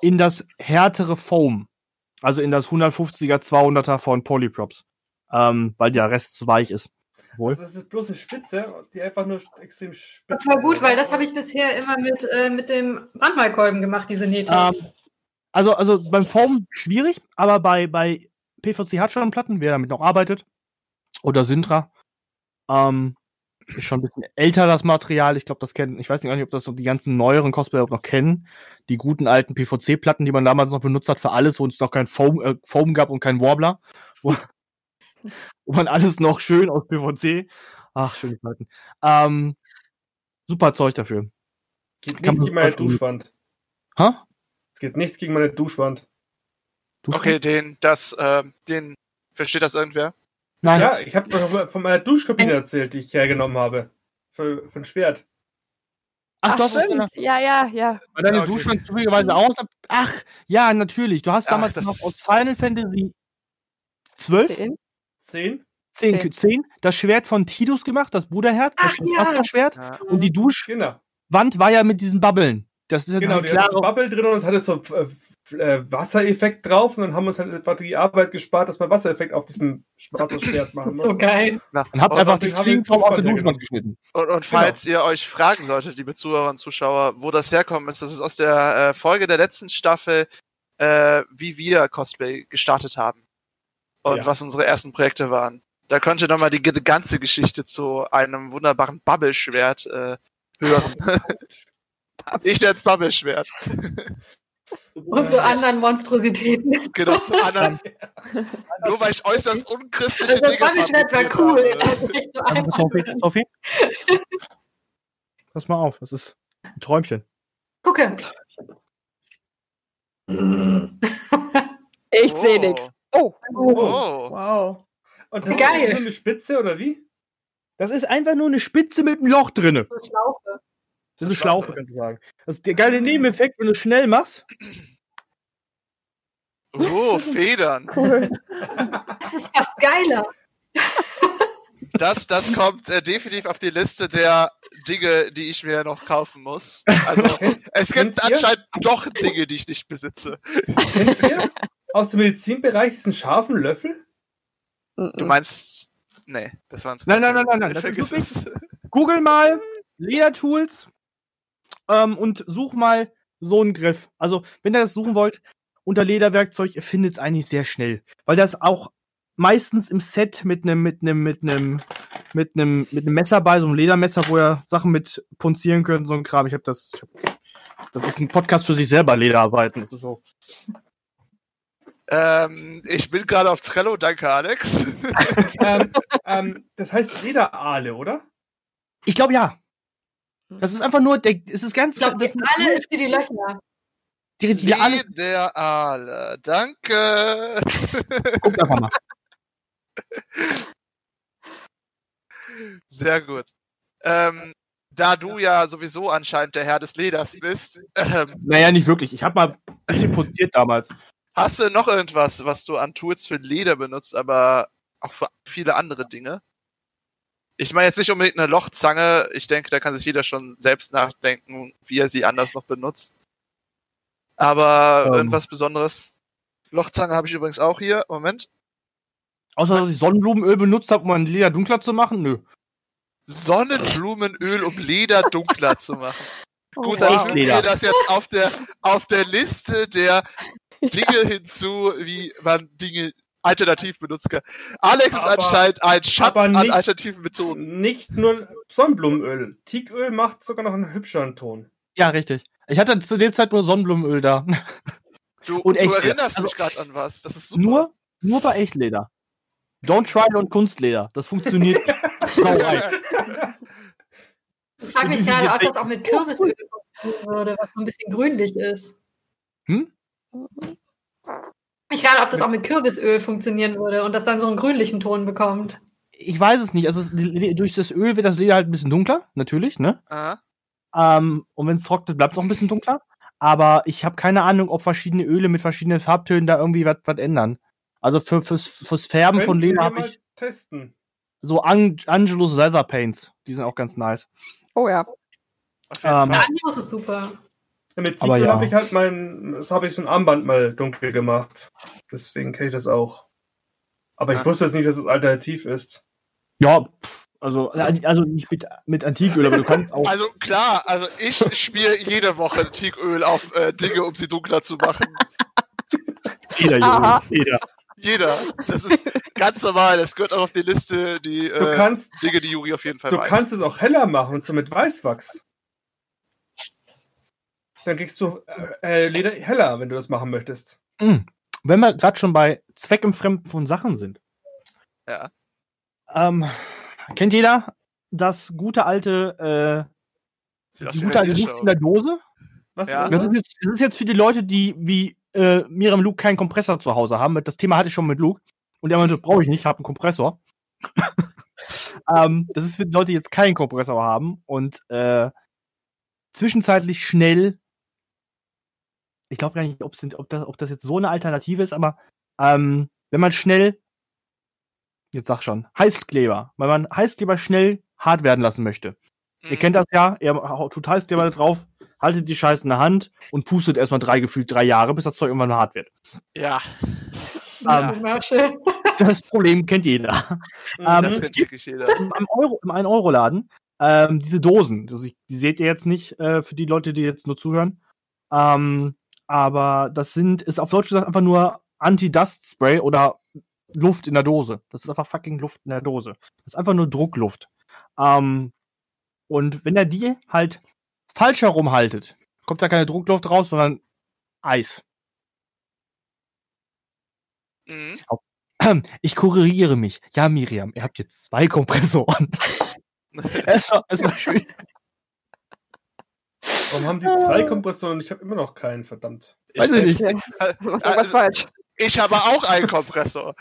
in das härtere Foam. Also in das 150er, 200er von Polyprops. Ähm, weil der Rest zu weich ist. Wohl. Also es ist bloß eine Spitze, die einfach nur extrem spitz Das war gut, ist. weil das habe ich bisher immer mit, äh, mit dem Brandmalkolben gemacht, diese Nähte. Ähm, also, also beim Foam schwierig, aber bei, bei PVC Hartschonplatten, wer damit noch arbeitet, oder Sintra, ähm, ist schon ein bisschen älter das Material. Ich glaube, das kennen, ich weiß nicht, ob das so die ganzen neueren Cosplayer überhaupt noch kennen. Die guten alten PVC-Platten, die man damals noch benutzt hat für alles, wo es noch kein Foam, äh, Foam gab und kein Warbler. Wo, wo man alles noch schön aus PVC. Ach, schöne Zeiten. Ähm, super Zeug dafür. Geht kann nichts gegen meine Duschwand. Hä? Es geht nichts gegen meine Duschwand. Du Okay, den, das, ähm, den, versteht das irgendwer? Nein. Ja, ich habe doch von meiner Duschkabine erzählt, die ich hergenommen habe. Für, für ein Schwert. Ach, du hast stimmt. Ja, ja, ja. war deine Ja, okay. Duschwand zufälligerweise aus? Ach, ja, natürlich. Du hast Ach, damals das noch aus Final Fantasy 12, Den. Zehn? 10, Zehn. 10 das Schwert von Tidus gemacht, das Bruderherz, das, Ach, das ja. Wasserschwert. Ja. Und die Duschwand Genau. war ja mit diesen Bubbeln. Das ist ja Genau, die hat so. Bubble drin und es hatte so äh, äh, Wassereffekt drauf und dann haben wir uns halt etwa die Arbeit gespart, dass man Wassereffekt auf diesem Wasserschwert das machen ist muss. so geil. Und habt Und einfach die deswegen habe Klingen ich drauf auf der Duschwand geschnitten. Und, und falls ihr euch fragen solltet, liebe Zuhörer und Zuschauer, wo das herkommt, ist das ist aus der äh, Folge der letzten Staffel, äh, wie wir Cosplay gestartet haben. Und Ja. was unsere ersten Projekte waren. Da könnt ihr nochmal die ganze Geschichte zu einem wunderbaren Bubble-Schwert äh, hören. ich nenne es Bubble-Schwert. Und so anderen Monstrositäten. Genau, zu anderen. Nur weil ich äußerst unchristliche Also das Dinge ich fabriziert war cool. habe. Also. Sophie, Sophie? Pass mal auf, das ist ein Träumchen. Gucke. Ich sehe Oh. nichts. Oh. Oh. Wow. Und das Geil. ist nur eine Spitze oder wie? Das ist einfach nur eine Spitze mit einem Loch drinne. So Schlaufe. Das ist eine Schlaufe, kannst du sagen. Das ist der geile Nebeneffekt, wenn du es schnell machst. Oh, Federn. Cool. Das ist fast geiler. Das, das kommt äh, definitiv auf die Liste der Dinge, die ich mir noch kaufen muss. Also, es gibt anscheinend doch Dinge, die ich nicht besitze. Kennt ihr aus dem Medizinbereich diesen scharfen Löffel? Du meinst. Nee, das waren Nein, nein, nein, nein, nein. Das ist wirklich, es. Google mal Ledertools ähm, und such mal so einen Griff. Also, wenn ihr das suchen wollt, unter Lederwerkzeug, ihr findet es eigentlich sehr schnell. Weil das auch meistens im Set mit einem, mit einem, mit einem, mit einem, mit einem Messer bei, so einem Ledermesser, wo ihr Sachen mit punzieren könnt, so ein Kram. Ich habe das, ich hab, das ist ein Podcast für sich selber, Lederarbeiten. Das ist so. Ähm, ich bin gerade auf Trello, danke Alex. ähm, ähm, das heißt Lederale, oder? Ich glaube ja. Das ist einfach nur, der, es ist ganz, Ich glaube, das die ist für die Löcher. die, die, alle, der Aale, danke. guckt einfach mal. Sehr gut. Ähm, da du ja sowieso anscheinend der Herr des Leders bist, ähm, Naja, nicht wirklich. Ich habe mal ein bisschen punziert damals. Hast du noch irgendwas, was du an Tools für Leder benutzt, aber auch für viele andere Dinge? Ich meine jetzt nicht unbedingt eine Lochzange. Ich denke, da kann sich jeder schon selbst nachdenken, wie er sie anders noch benutzt. Aber Ähm. irgendwas Besonderes. Lochzange habe ich übrigens auch hier. Moment. Außer, dass ich Sonnenblumenöl benutzt habe, um mein Leder dunkler zu machen? Nö. Sonnenblumenöl, um Leder dunkler zu machen. Oh, Gut, dann wow. fügen wir das jetzt auf der, auf der Liste der Dinge hinzu, wie man Dinge alternativ benutzen kann. Alex ist Aber- anscheinend ein Schatz aber an nicht- alternativen Methoden. Nicht nur Sonnenblumenöl. Teaköl macht sogar noch einen hübscheren Ton. Ja, richtig. Ich hatte zu dem Zeit nur Sonnenblumenöl da. Du, Und du echt, erinnerst also- mich gerade an was. Das ist super. Nur, nur bei Echtleder. Don't try und Kunstleder. Das funktioniert. Ich frage mich gerade, ob das auch mit Kürbisöl funktionieren würde, was so ein bisschen grünlich ist. Hm? Ich gerade, ob das auch mit Kürbisöl funktionieren würde und das dann so einen grünlichen Ton bekommt. Ich weiß es nicht. Also es- durch das Öl wird das Leder halt ein bisschen dunkler, natürlich, ne? Aha. Ähm, und wenn es trocknet, bleibt es auch ein bisschen dunkler. Aber ich habe keine Ahnung, ob verschiedene Öle mit verschiedenen Farbtönen da irgendwie was ändern. Also für, fürs, fürs Färben von Könnten wir Leder habe ich testen. so An Angelus Leather Paints. Die sind auch ganz nice. Oh ja. Ähm. Anjus ist super. Mit Teaköl ja. habe ich halt mein, das habe ich so ein Armband mal dunkel gemacht. Deswegen kenne ich das auch. Aber ich Ah. wusste jetzt nicht, dass es alternativ ist. Ja, also, also nicht mit, mit Antiköl, aber du kannst auch. Also klar, also ich spiele jede Woche Teaköl auf äh, Dinge, um sie dunkler zu machen. Jeder. Junge, jeder. Jeder. Das ist ganz normal. Das gehört auch auf die Liste, die Du äh, kannst, Dinge, die Juri auf jeden Fall du weiß. kannst es auch heller machen, und zwar mit Weißwachs. Dann kriegst du äh, äh, Leder heller, wenn du das machen möchtest. Mm. Wenn wir gerade schon bei Zweckentfremden von Sachen sind. Ja. Ähm, kennt jeder das gute alte, äh, die gute alte Luft in der Dose? Was Ja. Das ist, jetzt, das ist jetzt für die Leute, die wie äh, Miriam Luke keinen Kompressor zu Hause haben. Das Thema hatte ich schon mit Luke. Und er meinte, brauche ich nicht, ich habe einen Kompressor. ähm, das ist für die Leute, die jetzt keinen Kompressor haben und äh, zwischenzeitlich schnell. Ich glaube gar nicht, ob, das, ob das jetzt so eine Alternative ist, aber ähm, wenn man schnell, jetzt sag schon, Heißkleber, wenn man Heißkleber schnell hart werden lassen möchte. Ihr Mhm. kennt das ja, ihr tut Heißkleber da drauf, haltet die Scheiße in der Hand und pustet erstmal drei, gefühlt drei Jahre, bis das Zeug irgendwann hart wird. Ja, Ja. Ähm, Commercial. Das Problem kennt jeder. Mhm. ähm, das kennt wirklich jeder. Im, am Euro, im 1-Euro-Laden, ähm, diese Dosen, also ich, die seht ihr jetzt nicht äh, für die Leute, die jetzt nur zuhören. Ähm, aber das sind, ist auf Deutsch gesagt einfach nur Anti-Dust-Spray oder Luft in der Dose. Das ist einfach fucking Luft in der Dose. Das ist einfach nur Druckluft. Ähm, und wenn er die halt falsch herum haltet, kommt da keine Druckluft raus, sondern Eis. Mhm. Ich korrigiere mich. Ja, Miriam, ihr habt jetzt zwei Kompressoren. es war schön. Warum haben die zwei Kompressoren und ich habe immer noch keinen, verdammt. Weiß ich nicht. Machst irgendwas Also, falsch. ich habe auch einen Kompressor.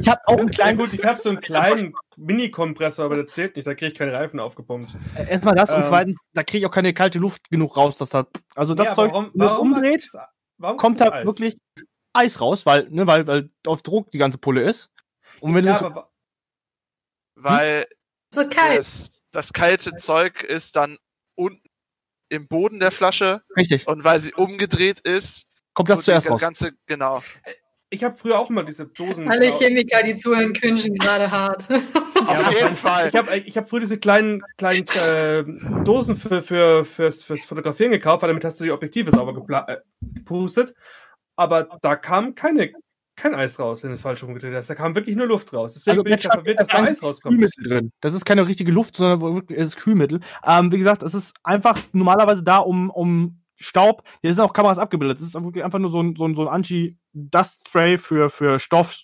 Ich habe auch einen Klein kleinen gut, ich habe so einen kleinen Mini-Kompressor, aber der zählt nicht, da kriege ich keine Reifen aufgepumpt. Äh, Erstmal das und Ähm. zweitens, da kriege ich auch keine kalte Luft genug raus, dass da. Also das Ja, Zeug, wenn man umdreht, warum kommt da Eis? wirklich Eis raus, weil, ne, weil, weil auf Druck die ganze Pulle ist. Und wenn Ja, du so, Weil So kalt. das, das kalte Zeug ist dann im Boden der Flasche richtig, und weil sie umgedreht ist, kommt das zuerst raus. ganze, genau. ich habe früher auch immer diese Dosen. Alle Chemiker, die zuhören, cringen gerade hart. Auf jeden Fall. Ich habe ich hab früher diese kleinen, kleinen äh, Dosen für, für, fürs, fürs Fotografieren gekauft, weil damit hast du die Objektive sauber äh, gepustet. Aber da kam keine, kein Eis raus, wenn du es falsch rumgedreht hast. Da kam wirklich nur Luft raus. Deswegen Also, bin ich verwirrt, dass da ist Eis rauskommt. Kühlmittel drin. Das ist keine richtige Luft, sondern wirklich es ist Kühlmittel. Ähm, wie gesagt, es ist einfach normalerweise da, um, um Staub. Hier sind auch Kameras abgebildet. Es ist wirklich einfach nur so ein, so ein, so ein Anti-Dust-Spray für, für Stoff.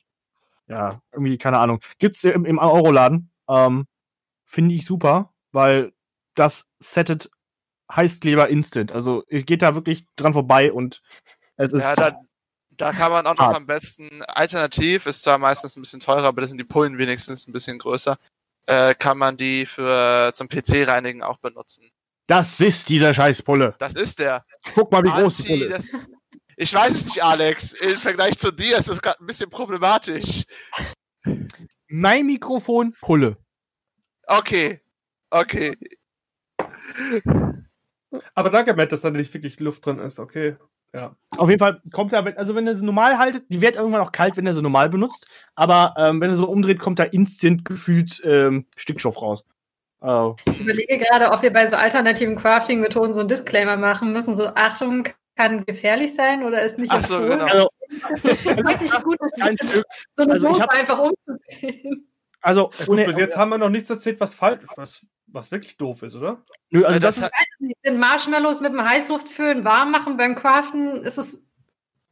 Ja, irgendwie, keine Ahnung. Gibt's im, im Euroladen. Ähm, Finde ich super, weil das settet Heißkleber instant. Also, ihr geht da wirklich dran vorbei und es ist. Ja, da, da kann man auch noch am besten, alternativ, ist zwar meistens ein bisschen teurer, aber das sind die Pullen wenigstens ein bisschen größer, äh, kann man die für zum PC-Reinigen auch benutzen. das ist dieser Scheißpulle. Das ist der. Guck mal, wie groß die Pulle ist. das, ich weiß es nicht, Alex. Im Vergleich zu dir ist das gerade ein bisschen problematisch. Mein Mikrofon, Pulle. Okay. Okay. Aber danke, Matt, dass da nicht wirklich Luft drin ist. Okay. Ja. Auf jeden Fall kommt da, wenn- also wenn ihr sie normal haltet, die wird irgendwann auch kalt, wenn ihr sie normal benutzt. Aber ähm, wenn ihr so umdreht, kommt da instant gefühlt ähm, Stickstoff raus. Oh. Ich überlege gerade, ob wir bei so alternativen Crafting-Methoden so einen Disclaimer machen müssen. So, Achtung, kann gefährlich sein oder ist nicht Ach so, genau. Also, Ich weiß nicht, wie gut kein ist, so eine Also hab- einfach umzudrehen. Also, Ja, gut, ohne, bis jetzt haben wir noch nichts erzählt, was falsch, was, was wirklich doof ist, oder? nö, also Äh, das, das ist, hat- Sind Marshmallows mit dem Heißluftföhn warm machen beim Craften? Ist es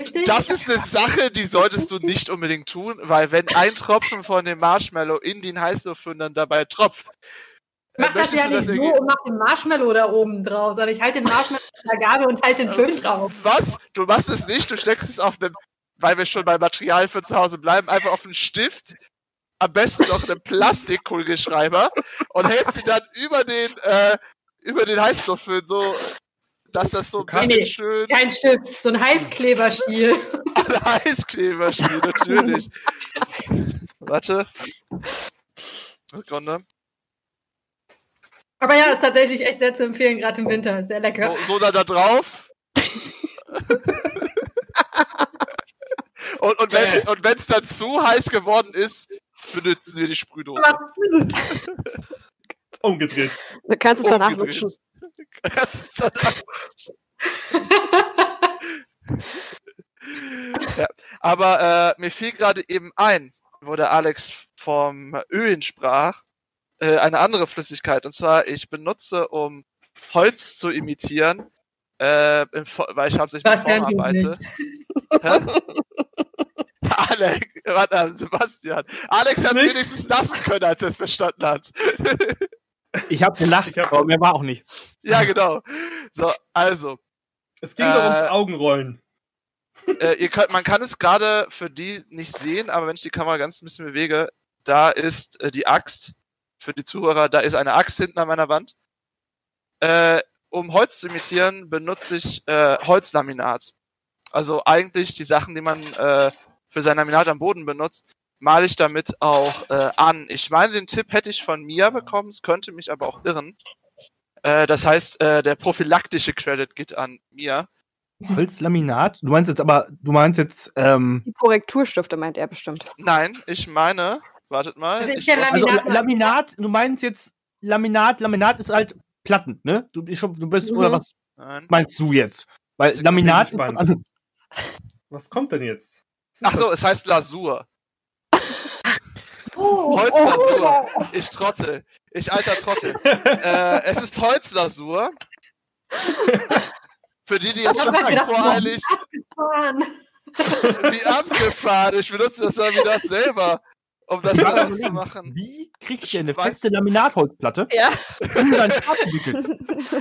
richtig? Das ist eine Sache, die solltest du nicht unbedingt tun, weil wenn ein Tropfen von dem Marshmallow in den Heißluftföhn dann dabei tropft, äh, Mach das ja du nicht so erge- und mach den Marshmallow da oben drauf, sondern ich halte den Marshmallow in der Gabel und halte den Föhn drauf. Was? Du machst es nicht, du steckst es auf einem, weil wir schon bei Material für zu Hause bleiben, einfach auf einen Stift, am besten noch einen Plastikkugelschreiber und hältst sie dann über den, äh, über den Heißluftföhn so, dass das so ein bisschen Nee. schön Kein Stift, so ein Heißkleberstiel. an Heißkleber spielt, natürlich. Warte. Sekunde. Aber ja, ist tatsächlich echt sehr zu empfehlen, gerade im Winter. Ist sehr lecker. So, so dann da drauf. und und wenn es und wenn's dann zu heiß geworden ist, benutzen wir die Sprühdose. Umgedreht. Du kannst es danach Umgedreht. lutschen. Ganz danach. ja, aber äh, mir fiel gerade eben ein, wo der Alex vom Ölen sprach, äh, eine andere Flüssigkeit. Und zwar, ich benutze, um Holz zu imitieren, äh, weil ich hauptsächlich mit Form arbeite. Alex, warte, Sebastian. Alex hat Nicht? wenigstens lassen können, als er es verstanden hat. ich habe gelacht, Ich hab- aber mehr war auch nicht. ja, genau. So, also, Es ging nur ums Äh, Augenrollen. äh, ihr könnt, man kann es gerade für die nicht sehen, aber wenn ich die Kamera ganz ein bisschen bewege, da ist äh, die Axt. Für die Zuhörer, da ist eine Axt hinten an meiner Wand. Äh, um Holz zu imitieren, benutze ich äh, Holzlaminat. Also eigentlich die Sachen, die man äh, für sein Laminat am Boden benutzt, male ich damit auch äh, an. Ich meine, den Tipp hätte ich von Mia bekommen, es könnte mich aber auch irren. Äh, das heißt, äh, der prophylaktische Credit geht an Mia. Holzlaminat? Du meinst jetzt aber, du meinst jetzt, ähm, Die Korrekturstifte meint er bestimmt. Nein, ich meine, wartet mal. Also ich ich wollte- also Laminat- La- Laminat, du meinst jetzt Laminat, Laminat ist halt Platten, ne? Du, bist schon- du bist, oder Mhm. was Nein. meinst du jetzt? Weil Ich Laminat also, Was kommt denn jetzt? Ach so, es heißt Lasur. Oh, Holzlasur. Ich trottel. Ich alter Trottel. äh, es ist Holzlasur. Für die, die jetzt schon voreilig Mann. wie abgefahren. Ich benutze das dann wieder selber, um das dann zu machen. wie kriegt Ich eine weiß- feste Laminatholzplatte, Ja. um wickeln?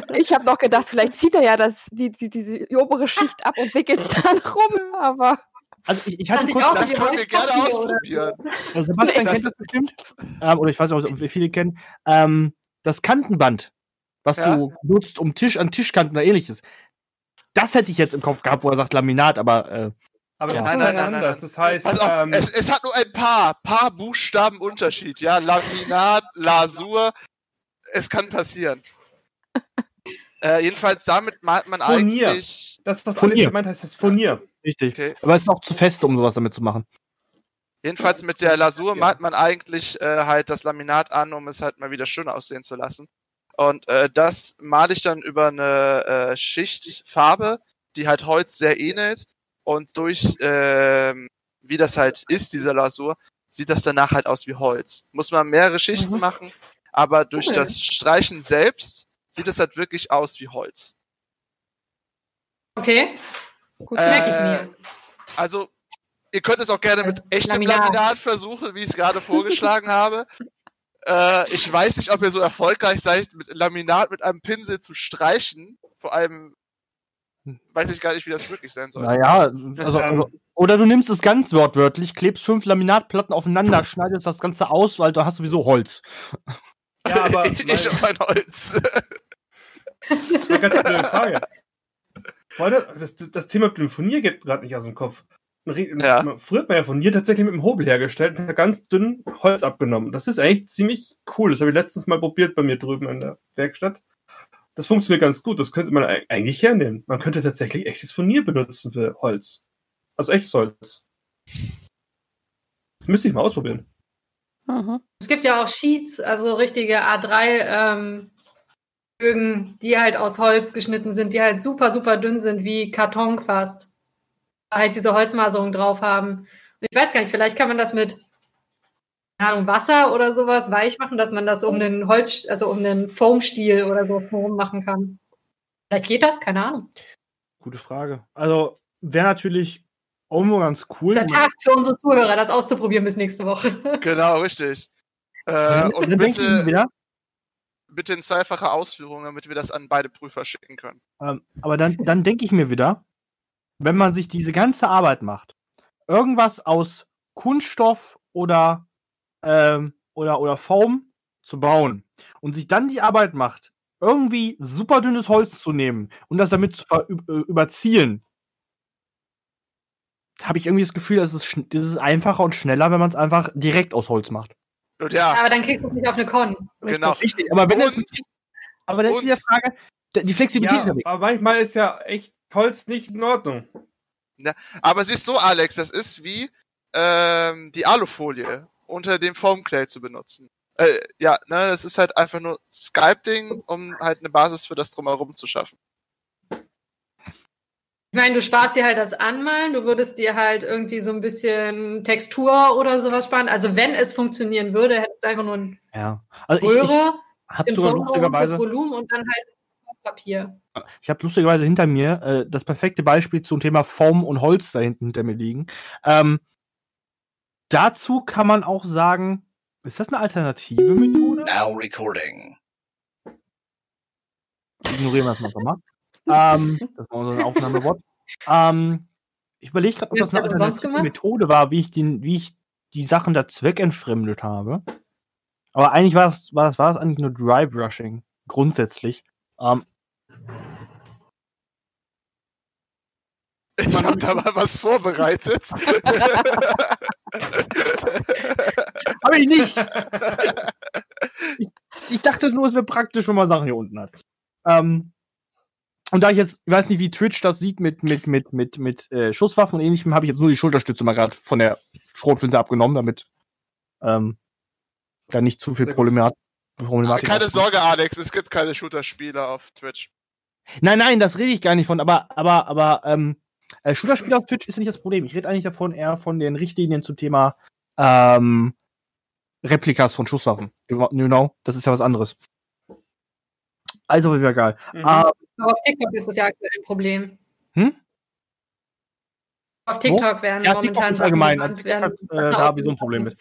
Ich habe noch gedacht, vielleicht zieht er ja das, die, die, diese obere Schicht ab und wickelt es dann rum, aber Also ich, ich hatte ich kurz, auch, Das können wir gerne oder ausprobieren. also Sebastian Das- kennt das bestimmt, ähm, oder ich weiß auch, wir viele kennen, ähm, das Kantenband, was Ja. du nutzt, um Tisch an Tischkanten oder ähnliches. Das hätte ich jetzt im Kopf gehabt, wo er sagt Laminat, aber äh, Aber Ja. das Nein, ist nein, ja nein, nein, anders. Das heißt, Pass auf, ähm, es, es hat nur ein paar, paar Buchstaben Unterschied. Ja, Laminat, Lasur. Es kann passieren. Äh, jedenfalls damit malt man Furnier. eigentlich. Das, was Furnier. Alex gemeint heißt, heißt Furnier. Richtig. Okay. Aber es ist auch zu fest, um sowas damit zu machen. Jedenfalls mit der Lasur Ja. malt man eigentlich äh, halt das Laminat an, um es halt mal wieder schön aussehen zu lassen. Und äh, das male ich dann über eine äh, Schicht Farbe, die halt Holz sehr ähnelt. Und durch, ähm, wie das halt ist, diese Lasur, sieht das danach halt aus wie Holz. Muss man mehrere Schichten Mhm. machen, aber durch Cool. das Streichen selbst sieht es halt wirklich aus wie Holz. Okay, Gut, Äh, merke ich mir. Also, ihr könnt es auch gerne mit echtem Laminat. Laminat, versuchen, wie ich es gerade vorgeschlagen habe. Äh, ich weiß nicht, ob ihr so erfolgreich seid, mit Laminat mit einem Pinsel zu streichen. Vor allem weiß ich gar nicht, wie das möglich sein sollte. Naja, also, also, oder du nimmst es ganz wortwörtlich, klebst fünf Laminatplatten aufeinander, schneidest das Ganze aus, weil du hast sowieso Holz. Ja, aber ich, ich und mein Holz. Das war eine ganz blöde Frage. Freunde, das, das, Thema mit dem Furnier geht gerade nicht aus dem Kopf. Ja. Früher hat man ja Furnier tatsächlich mit dem Hobel hergestellt und hat ganz dünn Holz abgenommen. Das ist eigentlich ziemlich cool. Das habe ich letztens mal probiert bei mir drüben in der Werkstatt. Das funktioniert ganz gut. Das könnte man eig- eigentlich hernehmen. Man könnte tatsächlich echtes Furnier benutzen für Holz. Also echtes Holz. Das müsste ich mal ausprobieren. Mhm. Es gibt ja auch Sheets, also richtige A3 ähm, Bögen, die halt aus Holz geschnitten sind, die halt super, super dünn sind, wie Karton fast. Halt diese Holzmaserung drauf haben. Und ich weiß gar nicht, vielleicht kann man das mit keine Ahnung, Wasser oder sowas weich machen, dass man das um den Holz, also um den Foamstiel oder so herum machen kann. Vielleicht geht das, keine Ahnung. Gute Frage. Also, wäre natürlich irgendwo ganz cool. Das ist der Tag für unsere Zuhörer, das auszuprobieren bis nächste Woche. genau, richtig. Äh, und dann denke ich bitte, wieder, bitte in zweifacher Ausführung, damit wir das an beide Prüfer schicken können. Ähm, aber dann, dann denke ich mir wieder, wenn man sich diese ganze Arbeit macht, irgendwas aus Kunststoff oder, ähm, oder, oder Foam zu bauen und sich dann die Arbeit macht, irgendwie super dünnes Holz zu nehmen und das damit zu äh, überziehen, habe ich irgendwie das Gefühl, das ist, das ist einfacher und schneller, wenn man es einfach direkt aus Holz macht. Und ja, Aber dann kriegst du es nicht auf eine Con. genau. Richtig, aber wenn Und- aber das ist und- wieder die Frage, die Flexibilität Ja, aber manchmal ist ja echt Holz nicht in Ordnung. Aber siehst so, Alex, das ist wie ähm, die Alufolie unter dem Foamclay zu benutzen. Äh, ja, ne, das ist halt einfach nur Sculpting, um halt eine Basis für das Drumherum zu schaffen. Ich meine, du sparst dir halt das Anmalen, du würdest dir halt irgendwie so ein bisschen Textur oder sowas sparen. Also wenn es funktionieren würde, hättest du einfach nur eine Ja. Also ich, ich Röhre, habe den sogar lustigerweise, Volumen und dann halt das Papier. ich habe lustigerweise hinter mir äh, das perfekte Beispiel zum Thema Foam und Holz da hinten hinter mir liegen. Ähm, dazu kann man auch sagen, ist das eine alternative Methode? Now recording. Ignorieren wir das mal mal. Ähm, das war unser Aufnahmewort. Ähm, ich überlege gerade, ob das eine alternative? Methode war, wie ich, den, wie ich die Sachen da zweckentfremdet habe. Aber eigentlich war das, war das, war das eigentlich nur Dry Brushing, grundsätzlich. Ähm, Ich habe da mal was vorbereitet. Habe ich nicht. ich, ich dachte nur, es wäre praktisch, wenn man Sachen hier unten hat. Ähm, und da ich jetzt, ich weiß nicht, wie Twitch das sieht mit, mit, mit, mit, mit äh, Schusswaffen und ähnlichem, habe ich jetzt nur die Schulterstütze mal gerade von der Schrotflinte abgenommen, damit ähm, da nicht zu viel gut. Problemat Problematik Keine. Sorge, Alex, es gibt keine Shooter-Spieler auf Twitch. Nein, nein, das rede ich gar nicht von, aber, aber, aber, ähm, äh, Shooter-Spiele auf Twitch ist nicht das Problem. Ich rede eigentlich davon eher von den Richtlinien zum Thema ähm, Replikas von Schusswaffen. You you know, das ist ja was anderes. Also wieder geil. Mhm. Ah, Aber auf TikTok ist das ja aktuell ein Problem. Hm? Auf TikTok werden ja, momentan TikTok ist allgemein. TikTok hat, werden äh, da habe ich so ein Problem mit.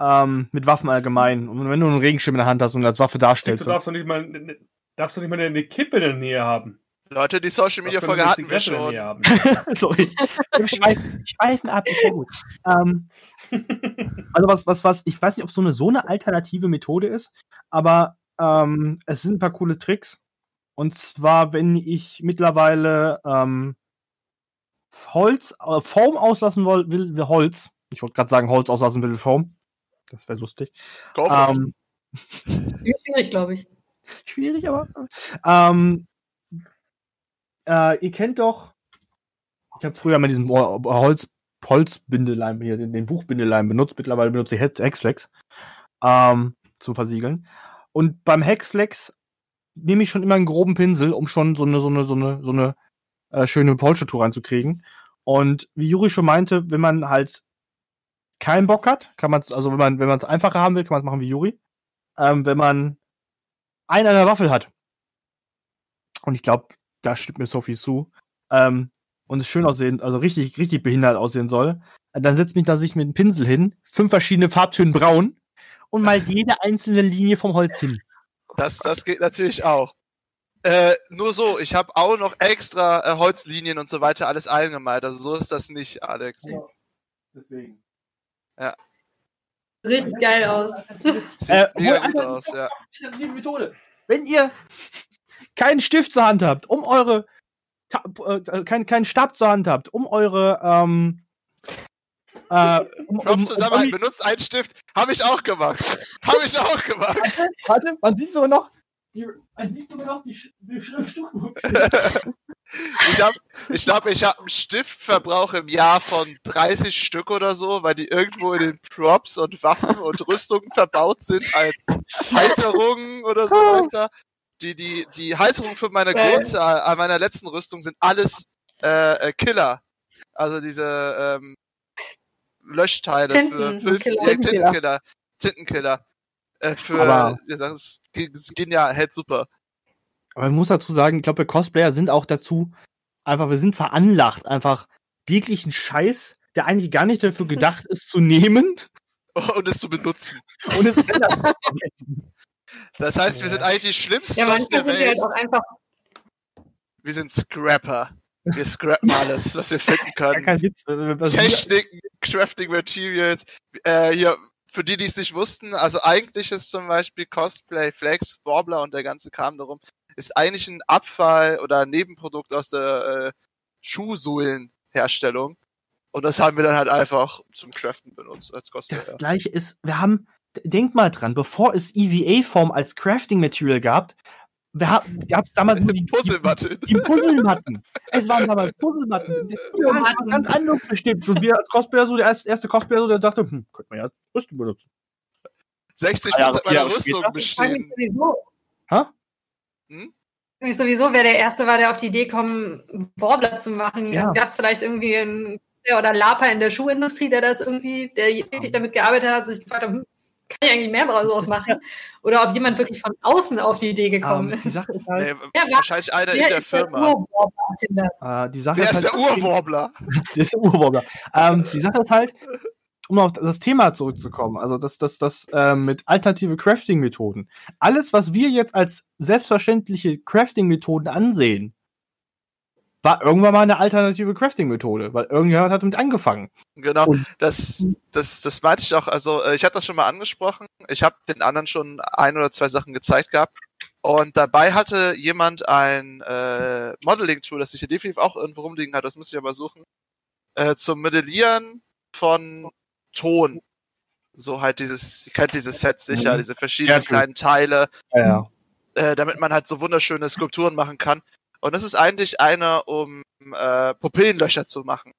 Ähm, mit Waffen allgemein. Und wenn du einen Regenschirm in der Hand hast und als Waffe Du darstellst. darfst doch nicht mal, ne- darfst doch nicht mal eine Kippe in der Nähe haben. Leute, die Social Media Folge hatten wir schon. der Nähe haben. Sorry. Wir schweifen, schweifen ab, ist ja gut. Ähm, also was, was, was, ich weiß nicht, ob so eine so eine alternative Methode ist, aber ähm, es sind ein paar coole Tricks. Und zwar, wenn ich mittlerweile ähm, Holz, äh, Foam auslassen will, will Holz. Ich wollte gerade sagen, Holz auslassen will Foam. Das wäre lustig. Ähm, schwierig, glaube ich. schwierig, aber. Ähm, äh, ihr kennt doch, ich habe früher mal diesen Ho- Holz, Holzbindeleim hier, den, den Buchbindeleim benutzt. Mittlerweile benutze ich Hex- Hexflex ähm, zum Versiegeln. Und beim Hexflex nehme ich schon immer einen groben Pinsel, um schon so eine, so eine, so eine, so eine äh, schöne Polstertour reinzukriegen. Und wie Juri schon meinte, wenn man halt keinen Bock hat, kann man es, also wenn man, wenn man es einfacher haben will, kann man es machen wie Juri. Ähm, wenn man einen an der Waffel hat, und ich glaube, da stimmt mir Sophie zu, ähm, und es schön aussehen, also richtig, richtig behindert aussehen soll, äh, dann setzt mich da sich mit einem Pinsel hin, fünf verschiedene Farbtöne braun und mal jede einzelne Linie vom Holz hin. Das, das geht natürlich auch. Äh, nur so, ich habe auch noch extra äh, Holzlinien und so weiter alles eingemalt. Also so ist das nicht, Alex. Deswegen. Sieht geil aus. Sieht Äh, mega gut aus, ja. Methode. Wenn ihr keinen Stift zur Hand habt, um eure äh, keinen keinen Stab zur Hand habt, um eure ähm, äh, um, um, Props um, zusammen, benutzt einen Stift. Habe ich auch gemacht. Habe ich auch gemacht. Warte, man sieht sogar noch die, man sieht sogar noch die, Sch die Schriftstruktur. ich habe ich glaub, ich hab einen Stiftverbrauch im Jahr von 30 Stück oder so, weil die irgendwo in den Props und Waffen und Rüstungen verbaut sind als Halterungen oder so weiter. Die, die, die Halterungen für meine. Grundzahl an meiner letzten Rüstung sind alles äh, äh, Killer. Also diese ähm, Löschteile Tinten- für, für Killer. ja, Tintenkiller. Tintenkiller. Äh, für Aber- das ist, genial, hält super. Aber man muss dazu sagen, ich glaube, wir Cosplayer sind auch dazu, einfach, wir sind veranlagt, einfach jeglichen Scheiß, der eigentlich gar nicht dafür gedacht ist, zu nehmen Und es zu benutzen. und es anders zu verwenden. Das heißt, wir sind eigentlich die schlimmsten Ja, der sind wir Welt. halt auch einfach. Wir sind Scrapper. Wir scrappen alles, was wir finden Das ist ja können. kein Witz. Techniken, Crafting Materials. Äh, hier, für die, die es nicht wussten, also eigentlich ist zum Beispiel Cosplay, Flex, Warbler und der ganze Kram darum, ist eigentlich ein Abfall oder ein Nebenprodukt aus der äh, Schuhsohlenherstellung. Und das haben wir dann halt einfach zum Craften benutzt als Cosplayer. Das gleiche ist, wir haben, denk mal dran, bevor es EVA-Form als Crafting Material gab, gab es damals nur die, die, Puzzlematte. die Puzzlematten. Es waren damals Puzzlematten. Die die ganz anderes bestimmt. Und wir als Cosplayer, so der erste, erste Cosplayer, so, der dachte, hm, könnte man ja Rüstung benutzen. 60% Drei Jahre, vier meiner Rüstung später. Ich frage mich bestehen. sowieso, Hä? Hm? frage mich sowieso, wer der Erste war, der auf die Idee kam, Warbler zu machen. Ja. Also gab es vielleicht irgendwie einen oder Lapa in der Schuhindustrie, der das irgendwie, der wirklich damit gearbeitet hat, sich gefragt hat, hm, kann ich eigentlich mehr daraus machen? Oder ob jemand wirklich von außen auf die Idee gekommen Ähm, die ist. Sache ist halt, Nee, Ja, wahrscheinlich einer in der der Firma. Ur-Warbler-Erfinder? äh, die Sache Wer ist ist halt, der Urwarbler? Der ist der Urwarbler. ähm, die Sache ist halt, um auf das Thema zurückzukommen, also das, das, das ähm, mit alternative Crafting-Methoden. Alles, was wir jetzt als selbstverständliche Crafting-Methoden ansehen, war irgendwann mal eine alternative Crafting-Methode, weil irgendjemand hat damit angefangen. Genau, Und- das, das, das meinte ich auch. Also, äh, ich hatte das schon mal angesprochen. Ich habe den anderen schon ein oder zwei Sachen gezeigt gehabt. Und dabei hatte jemand ein äh, Modeling-Tool, das ich hier definitiv auch irgendwo rumliegen hat, das muss ich aber suchen, äh, zum Modellieren von Ton. So halt dieses, ihr kennt dieses Set sicher, Mhm. diese verschiedenen Ja, kleinen Teile, Ja, äh, damit man halt so wunderschöne Skulpturen machen kann. Und das ist eigentlich einer, um äh, Pupillenlöcher zu machen.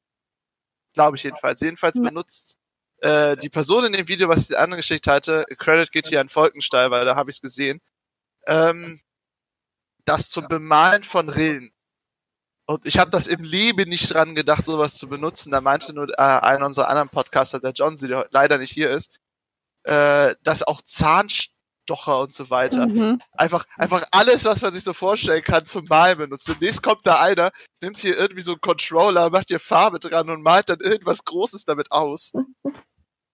Glaube ich jedenfalls. Jedenfalls benutzt äh, die Person in dem Video, was ich dir angeschickt hatte, Credit geht hier an Volkenstein, weil da habe ich es gesehen, ähm, das zum Bemalen von Rillen. Und ich habe das im Leben nicht dran gedacht, sowas zu benutzen. Da meinte nur äh, einer unserer anderen Podcaster, der John, der leider nicht hier ist, äh, dass auch Zahnstocher und so weiter Mhm. einfach, einfach alles, was man sich so vorstellen kann, zum Malen benutzt. Demnächst kommt da einer, nimmt hier irgendwie so einen Controller, macht hier Farbe dran und malt dann irgendwas Großes damit aus.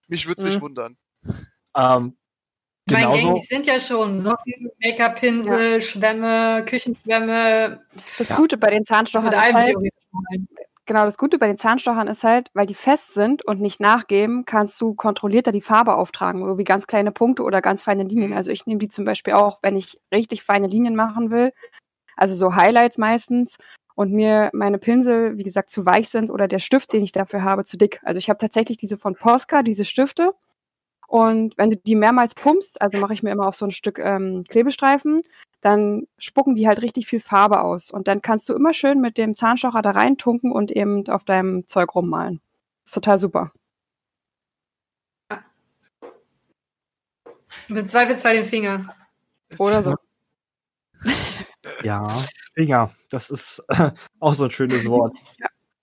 Mich würde es nicht Mhm. wundern. ähm, Mein genauso. gängig sind ja schon Socken, Make-up-Pinsel, Schwämme, Küchenschwämme. Das Gute bei den Zahnstochern mit ist allem halt. Genau, das Gute bei den Zahnstochern ist halt, weil die fest sind und nicht nachgeben, kannst du kontrollierter die Farbe auftragen, irgendwie ganz kleine Punkte oder ganz feine Linien. Also ich nehme die zum Beispiel auch, wenn ich richtig feine Linien machen will, also so Highlights meistens. Und mir meine Pinsel, wie gesagt, zu weich sind oder der Stift, den ich dafür habe, zu dick. Also ich habe tatsächlich diese von Posca, diese Stifte Und wenn du die mehrmals pumpst, also mache ich mir immer auf so ein Stück ähm, Klebestreifen, dann spucken die halt richtig viel Farbe aus. Und dann kannst du immer schön mit dem Zahnstocher da reintunken und eben auf deinem Zeug rummalen. ist total super. Und im Zweifelsfall den Finger. Oder so. Ja, Finger. Das ist auch so ein schönes Wort.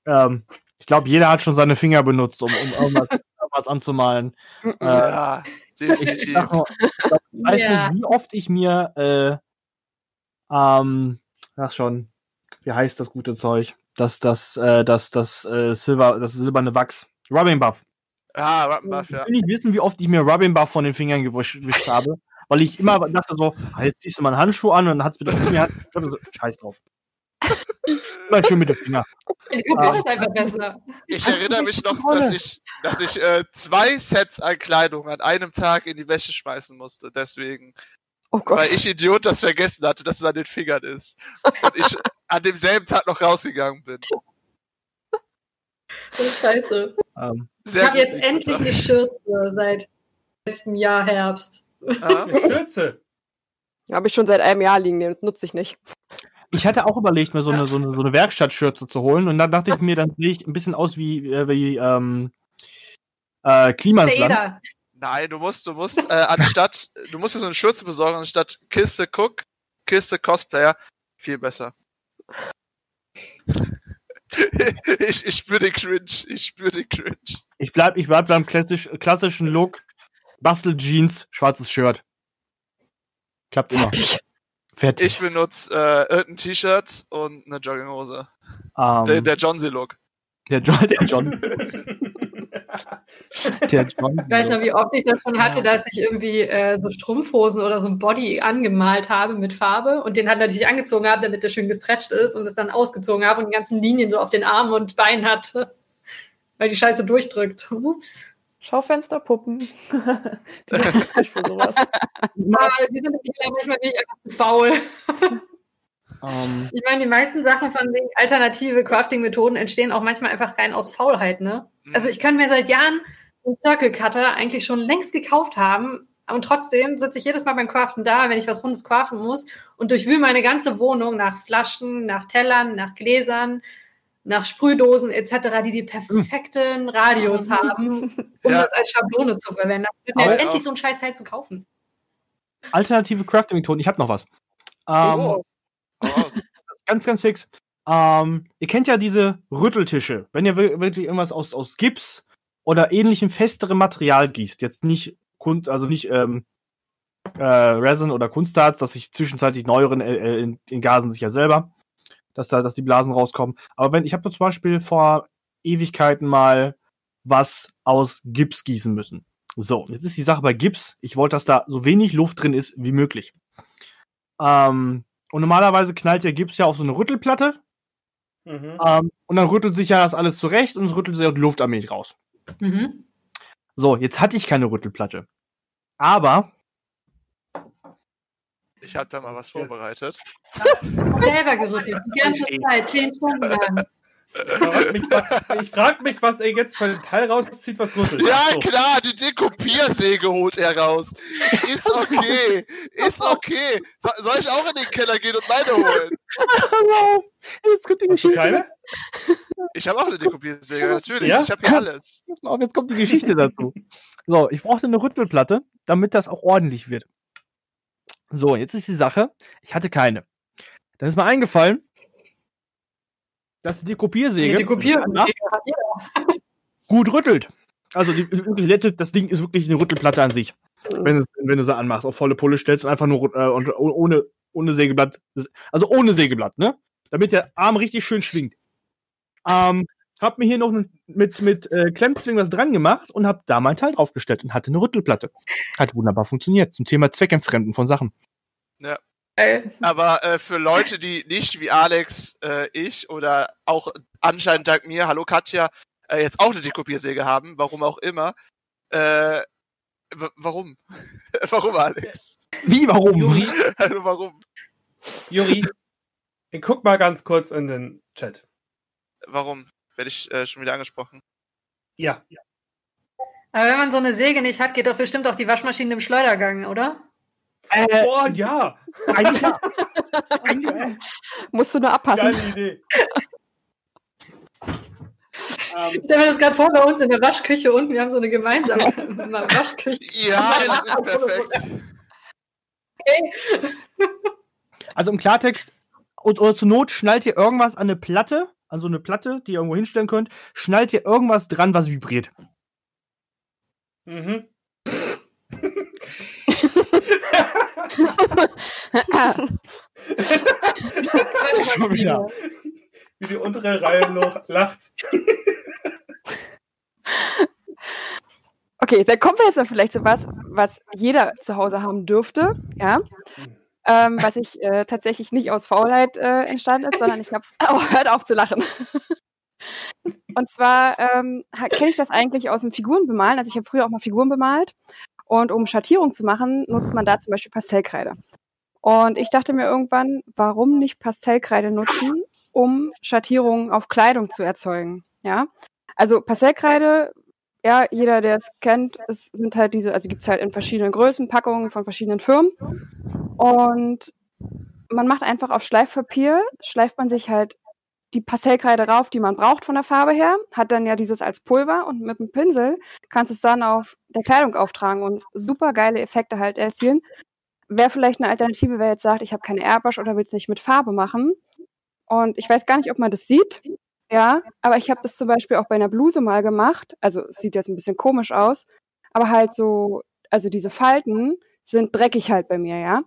ähm, ich glaube, jeder hat schon seine Finger benutzt, um, um irgendwas, irgendwas anzumalen. Äh, Ja, ich, ich, nur, ich, ich weiß Ja. nicht, wie oft ich mir, äh, ähm, ach schon, wie heißt das gute Zeug? Das, das, äh, das, das, äh, Silber, das silberne Wachs. Rubbing Buff. Ah, Rattenbuff, Ich ja. will nicht wissen, wie oft ich mir Rubbing Buff von den Fingern gewischt habe, weil ich immer dachte so, ah, jetzt ziehst du mal einen Handschuh an und dann hat's wieder mir so, scheiß drauf. Immer schön mit dem Finger. Ich du erinnere mich noch, dass ich, dass ich äh, zwei Sets an Kleidung an einem Tag in die Wäsche schmeißen musste. Deswegen, Oh Gott. weil ich Idiot das vergessen hatte, dass es an den Fingern ist. Und ich an demselben Tag noch rausgegangen bin. Oh, scheiße. Ähm, Ich habe jetzt endlich eine Schürze seit letztem Jahr Herbst. Ah, Eine Schürze. Habe ich schon seit einem Jahr liegen, den nutze ich nicht. Ich hatte auch überlegt, mir so eine, so eine, so eine Werkstattschürze zu holen und dann dachte ich mir, dann sehe ich ein bisschen aus wie, äh, wie ähm, äh, Klimasland. Nein, du musst, du musst, äh, anstatt, du musst dir so eine Schürze besorgen, anstatt Kiste Cook, Kiste Cosplayer, viel besser. ich, ich spüre den Cringe, ich spüre den Cringe. Ich bleib, ich bleib beim klassisch, klassischen Look. Bastel Jeans, schwarzes Shirt. Klappt immer. Fertig. Ich benutze äh, irgendein T-Shirt und eine Jogginghose. Ähm, Der, der Johnsy-Look. der John, der John, der John. Ich weiß noch, wie oft ich das schon hatte, dass ich irgendwie äh, so Strumpfhosen oder so ein Body angemalt habe mit Farbe und den halt natürlich angezogen habe, damit der schön gestretcht ist und es dann ausgezogen habe und die ganzen Linien so auf den Armen und Beinen hatte, weil die Scheiße durchdrückt. Ups. Schaufensterpuppen. Die sind praktisch für sowas. Aber die sind manchmal bin ich einfach zu faul. Ähm, Ich meine, die meisten Sachen von den alternative Crafting-Methoden entstehen auch manchmal einfach rein aus Faulheit, ne? Also ich könnte mir seit Jahren einen Circle Cutter eigentlich schon längst gekauft haben und trotzdem sitze ich jedes Mal beim Craften da, wenn ich was Rundes craften muss und durchwühle meine ganze Wohnung nach Flaschen, nach Tellern, nach Gläsern, nach Sprühdosen etc., die die perfekten Radius haben, um Ja. das als Schablone zu verwenden. Dann Aber- endlich so ein scheiß Teil zu kaufen. alternative Crafting-Methoden. Ich habe noch was. Ähm, Oh. Ganz, ganz fix. Ähm, ihr kennt ja diese Rütteltische. Wenn ihr wir- wirklich irgendwas aus, aus Gips oder ähnlichem festerem Material gießt, jetzt nicht Kunst, also nicht ähm, äh, Resin oder Kunstharz, dass sich zwischenzeitlich neueren äh, äh, in, in Gasen sich ja selber, dass da, dass die Blasen rauskommen. Aber wenn ich habe zum Beispiel vor Ewigkeiten mal was aus Gips gießen müssen. So, jetzt ist die Sache bei Gips. Ich wollte, dass da so wenig Luft drin ist wie möglich. Ähm, und normalerweise knallt der Gips ja auf so eine Rüttelplatte Mhm. ähm, und dann rüttelt sich ja das alles zurecht und es rüttelt sich auch die Luft allmählich raus. Mhm. So, jetzt hatte ich keine Rüttelplatte. Aber Ich habe da mal was vorbereitet. Selber gerüttelt, die ganze Zeit, zehn Stunden lang. Ich frag mich, was er jetzt für ein Teil rauszieht, was rüttelt. Ja, so. klar, die Dekopiersäge holt er raus. Ist okay, ist okay. So, soll ich auch in den Keller gehen und meine holen? jetzt kommt die Hast du Geschichte. keine? Ich habe auch eine Dekopiersäge, natürlich. Ja? Ich habe hier alles. Pass mal auf, jetzt kommt die Geschichte dazu. So, ich brauchte eine Rüttelplatte, damit das auch ordentlich wird. So, jetzt ist die Sache, ich hatte keine. Dann ist mir eingefallen, dass die Kopiersäge Die Kopierung. Ja. gut rüttelt. Also die, das Ding ist wirklich eine Rüttelplatte an sich. Wenn, es- wenn du sie anmachst, auf volle Pulle stellst und einfach nur äh, und, ohne, ohne Sägeblatt, also ohne Sägeblatt, ne? Damit der Arm richtig schön schwingt. Ähm, hab mir hier noch mit, mit äh, Klemmzwingen was dran gemacht und hab da mein Teil draufgestellt und hatte eine Rüttelplatte. Hat wunderbar funktioniert. Zum Thema Zweckentfremden von Sachen. Geil. Aber äh, für Leute, die nicht wie Alex, äh, ich oder auch anscheinend dank mir, hallo Katja, äh, jetzt auch eine Dekopiersäge haben, warum auch immer, äh, warum? warum, Alex? Wie, warum? Juri, Also warum? Juri, ich guck mal ganz kurz in den Chat. Warum? Werde ich äh, schon wieder angesprochen? Ja. Aber wenn man so eine Säge nicht hat, geht doch bestimmt auch die Waschmaschine im Schleudergang, oder? Äh, Boah, ja! eigentlich eigentlich. Musst du nur abpassen. Geile Idee. Ich stelle mir das gerade vor bei uns in der Waschküche unten. Wir haben so eine gemeinsame Waschküche. Ja, das ist perfekt. Okay. Also im Klartext, und, oder zur Not schnallt ihr irgendwas an eine Platte, an so eine Platte, die ihr irgendwo hinstellen könnt, schnallt ihr irgendwas dran, was vibriert. Mhm. Schon wieder. Wie die untere Reihe noch lacht. Okay, dann kommen wir jetzt mal vielleicht zu was, was jeder zu Hause haben dürfte, ja. Ähm, was ich äh, tatsächlich nicht aus Faulheit äh, entstanden ist, sondern ich hab's. Oh, hört auf zu lachen. Und zwar ähm, kenne ich das eigentlich aus dem Figurenbemalen. Also ich habe früher auch mal Figuren bemalt. Und um Schattierung zu machen, nutzt man da zum Beispiel Pastellkreide. Und ich dachte mir irgendwann, warum nicht Pastellkreide nutzen, um Schattierungen auf Kleidung zu erzeugen? Ja. Also Pastellkreide, ja, jeder, der es kennt, es sind halt diese, also gibt's halt in verschiedenen Größen, Packungen von verschiedenen Firmen. Und man macht einfach auf Schleifpapier, schleift man sich halt die Pastellkreide rauf, die man braucht von der Farbe her, hat dann ja dieses als Pulver und mit dem Pinsel kannst du es dann auf der Kleidung auftragen und super geile Effekte halt erzielen. Wäre vielleicht eine Alternative, wer jetzt sagt, ich habe keine Airbrush oder will es nicht mit Farbe machen. Und ich weiß gar nicht, ob man das sieht. Ja, aber ich habe das zum Beispiel auch bei einer Bluse mal gemacht. Also es sieht jetzt ein bisschen komisch aus, aber halt so, also diese Falten sind dreckig halt bei mir, ja.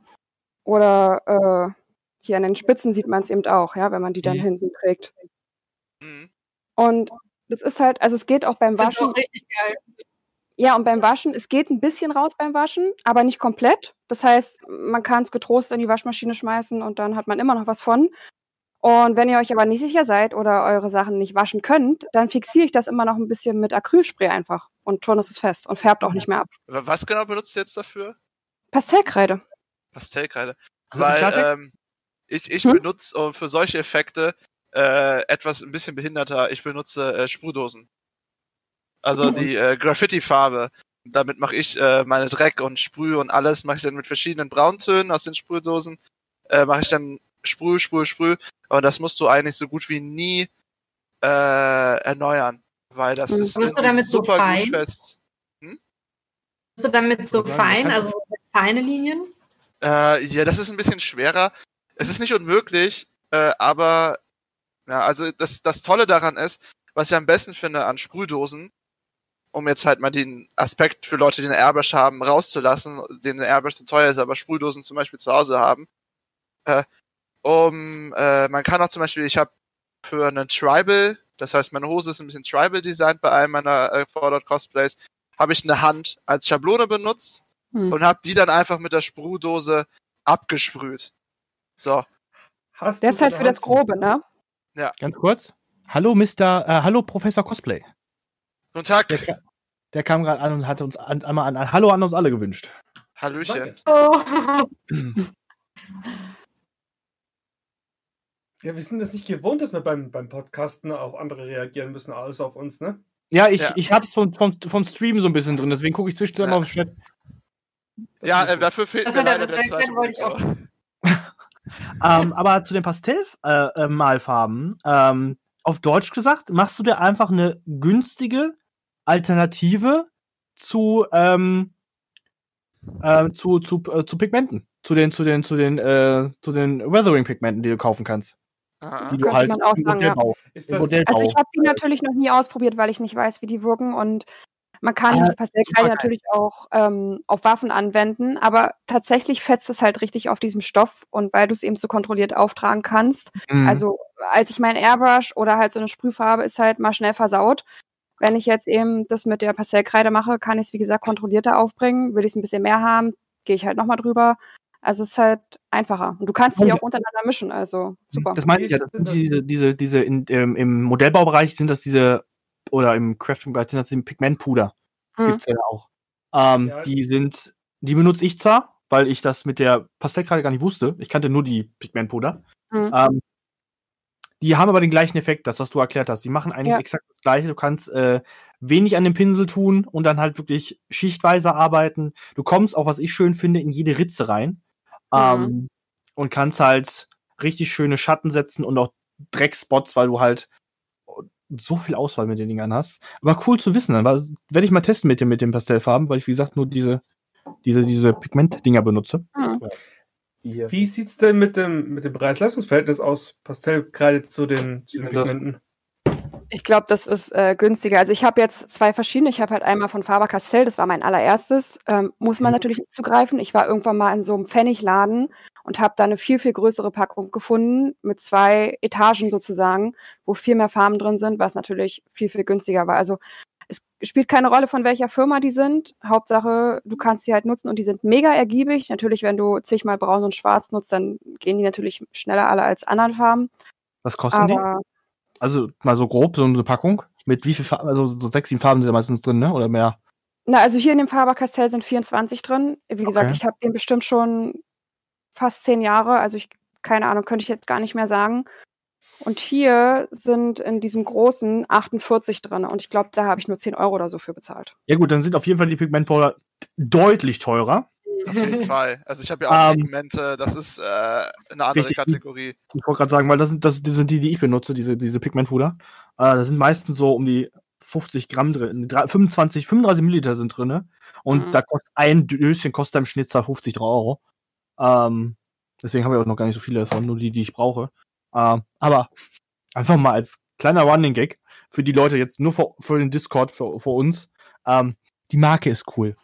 Oder äh, hier an den Spitzen sieht man es eben auch, ja, wenn man die dann Mhm. hinten trägt. Mhm. Und das ist halt, also es geht auch beim Waschen. auch richtig geil. Ja, und beim Waschen, es geht ein bisschen raus beim Waschen, aber nicht komplett. Das heißt, man kann es getrost in die Waschmaschine schmeißen und dann hat man immer noch was von. Und wenn ihr euch aber nicht sicher seid oder eure Sachen nicht waschen könnt, dann fixiere ich das immer noch ein bisschen mit Acrylspray einfach und schon ist es fest und färbt auch nicht mehr ab. Wa- Was genau benutzt du jetzt dafür? Pastellkreide. Pastellkreide. Also Weil ähm, ich, ich Hm? benutze für solche Effekte äh, etwas ein bisschen behinderter. Ich benutze äh, Sprühdosen. Also Mhm. die äh, Graffiti-Farbe. Damit mache ich äh, meine Dreck und Sprüh und alles mache ich dann mit verschiedenen Brauntönen aus den Sprühdosen. Äh, mache ich dann Sprüh, Sprüh, Sprüh. Aber das musst du eigentlich so gut wie nie äh, erneuern. Weil das Mhm. ist Wirst du damit so super fein? gut fest. Bist du damit so Ja, fein, also feine Linien? Äh, ja, das ist ein bisschen schwerer. Es ist nicht unmöglich, äh, aber ja, also das, das Tolle daran ist, was ich am besten finde an Sprühdosen, um jetzt halt mal den Aspekt für Leute, die eine Airbrush haben, rauszulassen, denen eine Airbrush zu teuer ist, aber Sprühdosen zum Beispiel zu Hause haben. Äh, um, äh, man kann auch zum Beispiel, ich habe für einen Tribal, das heißt meine Hose ist ein bisschen Tribal designt bei einem meiner äh, Cosplays, habe ich eine Hand als Schablone benutzt Hm. und habe die dann einfach mit der Sprühdose abgesprüht. So. Hast Der du ist halt für eine das Grobe, ne? Ganz kurz. Hallo Mr. Äh, hallo Professor Cosplay. Guten Tag. Der, der kam gerade an und hatte uns an, einmal an, an Hallo an uns alle gewünscht. Hallöchen. Oh. Ja, wir sind es nicht gewohnt, dass wir beim, beim Podcasten auch andere reagieren müssen, alles auf uns, ne? Ja, ich, Ja. ich hab's vom, vom, vom Stream so ein bisschen drin, deswegen gucke ich zwischendurch Ja. mal auf den Chat. Das Ja, äh, dafür fehlt Das mir der leider der Bisherkeit zweite wollte ich auch. Ähm, aber zu den Pastellmalfarben, äh, ähm, auf Deutsch gesagt, machst du dir einfach eine günstige Alternative zu, ähm, äh, zu, zu, äh, zu Pigmenten. Zu den, zu den, zu den, äh, zu den Weathering-Pigmenten, die du kaufen kannst. Ah, Die du Könnte halt man auch sagen, ja. Modellbau, das, Modellbau. Also ich habe die natürlich noch nie ausprobiert, weil ich nicht weiß, wie die wirken und man kann Ah, diese Pastellkreide supergeil. natürlich auch ähm, auf Waffen anwenden, aber tatsächlich fetzt es halt richtig auf diesem Stoff und weil du es eben so kontrolliert auftragen kannst. Mhm. Also als ich mein Airbrush oder halt so eine Sprühfarbe ist halt mal schnell versaut. Wenn ich jetzt eben das mit der Pastellkreide mache, kann ich es wie gesagt kontrollierter aufbringen. Will ich es ein bisschen mehr haben, gehe ich halt nochmal drüber. Also es ist halt einfacher. Und du kannst sie auch untereinander mischen, also super. Das meine ich ja, das sind diese, diese, diese in, ähm, im Modellbaubereich sind das diese, oder im Crafting-Bereich sind das diese Pigmentpuder. Mhm. Gibt's ja auch. Ähm, Ja. Die sind, die benutze ich zwar, weil ich das mit der Pastellkreide gar nicht wusste. Ich kannte nur die Pigmentpuder. Mhm. Ähm, die haben aber den gleichen Effekt, das, was du erklärt hast. Die machen eigentlich Ja. exakt das gleiche. Du kannst äh, wenig an dem Pinsel tun und dann halt wirklich schichtweise arbeiten. Du kommst auch, was ich schön finde, in jede Ritze rein. Ähm, und kannst halt richtig schöne Schatten setzen und auch Dreckspots, weil du halt so viel Auswahl mit den Dingern hast. Aber cool zu wissen. Dann werde ich mal testen mit dem, mit den Pastellfarben, weil ich, wie gesagt, nur diese, diese, diese Pigment-Dinger benutze. Mhm. Hier. Wie sieht's denn mit dem, mit dem Preis-Leistungs-Verhältnis aus? Pastellkreide zu den, zu den Pigmenten? Ich glaube, das ist äh, günstiger. Also ich habe jetzt zwei verschiedene. Ich habe halt einmal von Faber Castell, das war mein allererstes. Ähm, muss man Mhm. natürlich nicht zugreifen. Ich war irgendwann mal in so einem Pfennigladen und habe da eine viel, viel größere Packung gefunden mit zwei Etagen sozusagen, wo viel mehr Farben drin sind, was natürlich viel, viel günstiger war. Also es spielt keine Rolle, von welcher Firma die sind. Hauptsache, du kannst sie halt nutzen und die sind mega ergiebig. Natürlich, wenn du zigmal braun und schwarz nutzt, dann gehen die natürlich schneller alle als anderen Farben. Was kosten die? Also mal so grob, so eine Packung. Mit wie viel Farben? Also so sechs, sieben Farben sind ja meistens drin, ne? Oder mehr? Na, also hier in dem Faber Castell sind 24 drin. Wie gesagt, Okay. ich habe den bestimmt schon fast zehn Jahre. Also ich, keine Ahnung, könnte ich jetzt gar nicht mehr sagen. Und hier sind in diesem großen 48 drin. Und ich glaube, da habe ich nur 10 Euro oder so für bezahlt. Ja gut, dann sind auf jeden Fall die Pigmentpowder deutlich teurer. Auf jeden Fall. Also ich habe ja auch Ähm, Pigmente, das ist äh, eine andere richtig. Kategorie. Ich wollte gerade sagen, weil das sind, das, das sind die, die ich benutze, diese, diese Pigmentpuder. Äh, da sind meistens so um die 50 Gramm drin. Drei- 25, 35 Milliliter sind drin. Ne? Und Mhm. da kostet ein Döschen kostet im Schnitt 50 3 Euro. Ähm, deswegen habe ich auch noch gar nicht so viele davon, nur die, die ich brauche. Ähm, aber einfach mal als kleiner Running Gag für die Leute jetzt nur für, für den Discord, für, für uns. Ähm, die Marke ist cool.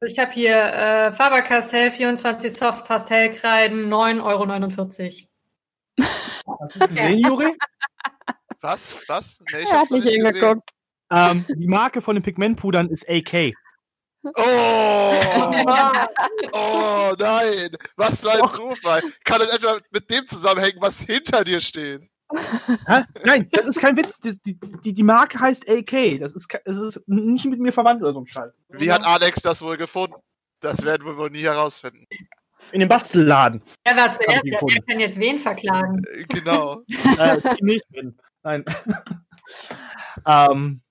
Ich habe hier äh, Faber Castell 24 Soft Pastellkreiden 9,49 Euro. Gesehen, Juri? Was? Was? Nee, ich er hat nicht hingeguckt. ähm, die Marke von den Pigmentpudern ist AK. Oh! oh nein! Was für ein. Zufall! Kann das etwa mit dem zusammenhängen, was hinter dir steht? Nein, das ist kein Witz. Die, die, die, Marke heißt AK. Das ist, das ist nicht mit mir verwandt oder so ein Scheiß. Wie hat Alex das wohl gefunden? Das werden wir wohl nie herausfinden. In dem Bastelladen. Er war zuerst, ich der, gefunden. der kann jetzt wen verklagen? Äh, Genau. äh, nicht drin. Nein. ähm,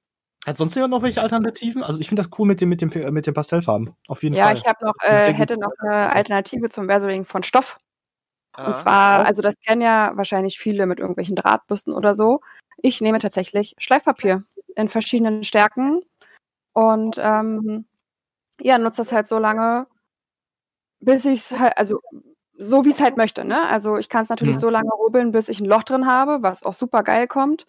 hat sonst jemand noch welche Alternativen? Also ich finde das cool mit dem, mit dem, mit den Pastellfarben. Auf jeden Ja, Fall. ich habe noch, äh, hätte noch eine Alternative zum Versoling von Stoff. Und zwar, also das kennen ja wahrscheinlich viele mit irgendwelchen Drahtbürsten oder so. Ich nehme tatsächlich Schleifpapier in verschiedenen Stärken und ähm, ja, nutze das halt so lange, bis ich es halt, also so wie es halt möchte, ne? Also ich kann es natürlich Mhm. so lange rubbeln, bis ich ein Loch drin habe, was auch super geil kommt.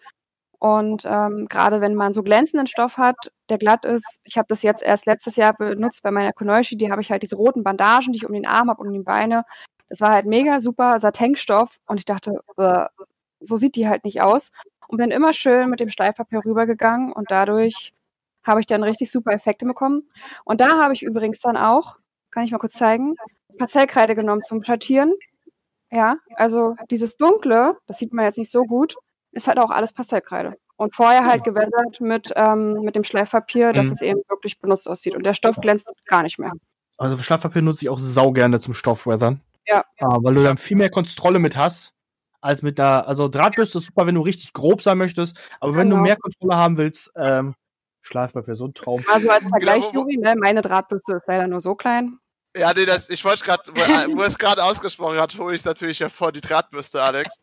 Und ähm, gerade wenn man so glänzenden Stoff hat, der glatt ist, ich habe das jetzt erst letztes Jahr benutzt bei meiner Konoishi, die habe ich halt diese roten Bandagen, die ich um den Arm habe und um die Beine. Das war halt mega super Satinstoff und ich dachte, so sieht die halt nicht aus. Und bin immer schön mit dem Schleifpapier rübergegangen und dadurch habe ich dann richtig super Effekte bekommen. Und da habe ich übrigens dann auch, kann ich mal kurz zeigen, Pastellkreide genommen zum Schattieren. Ja, also dieses Dunkle, das sieht man jetzt nicht so gut, ist halt auch alles Pastellkreide. Und vorher halt gewässert mit, ähm, mit dem Schleifpapier, dass Mhm. es eben wirklich benutzt aussieht. Und der Stoff glänzt gar nicht mehr. Also Schleifpapier nutze ich auch sau gerne zum Stoffweathern. Ja. weil du dann viel mehr Kontrolle mit hast, als mit einer, also Drahtbürste ist super, wenn du richtig grob sein möchtest, aber wenn du Genau. mehr Kontrolle haben willst, ähm, Schleifpapier, so ein Traum. Also als Vergleich, Genau, Juri, ne, meine Drahtbürste ist leider nur so klein. Ja, nee, das, ich wollte gerade, wo, wo er es gerade ausgesprochen hat, hole ich natürlich hervor die Drahtbürste, Alex.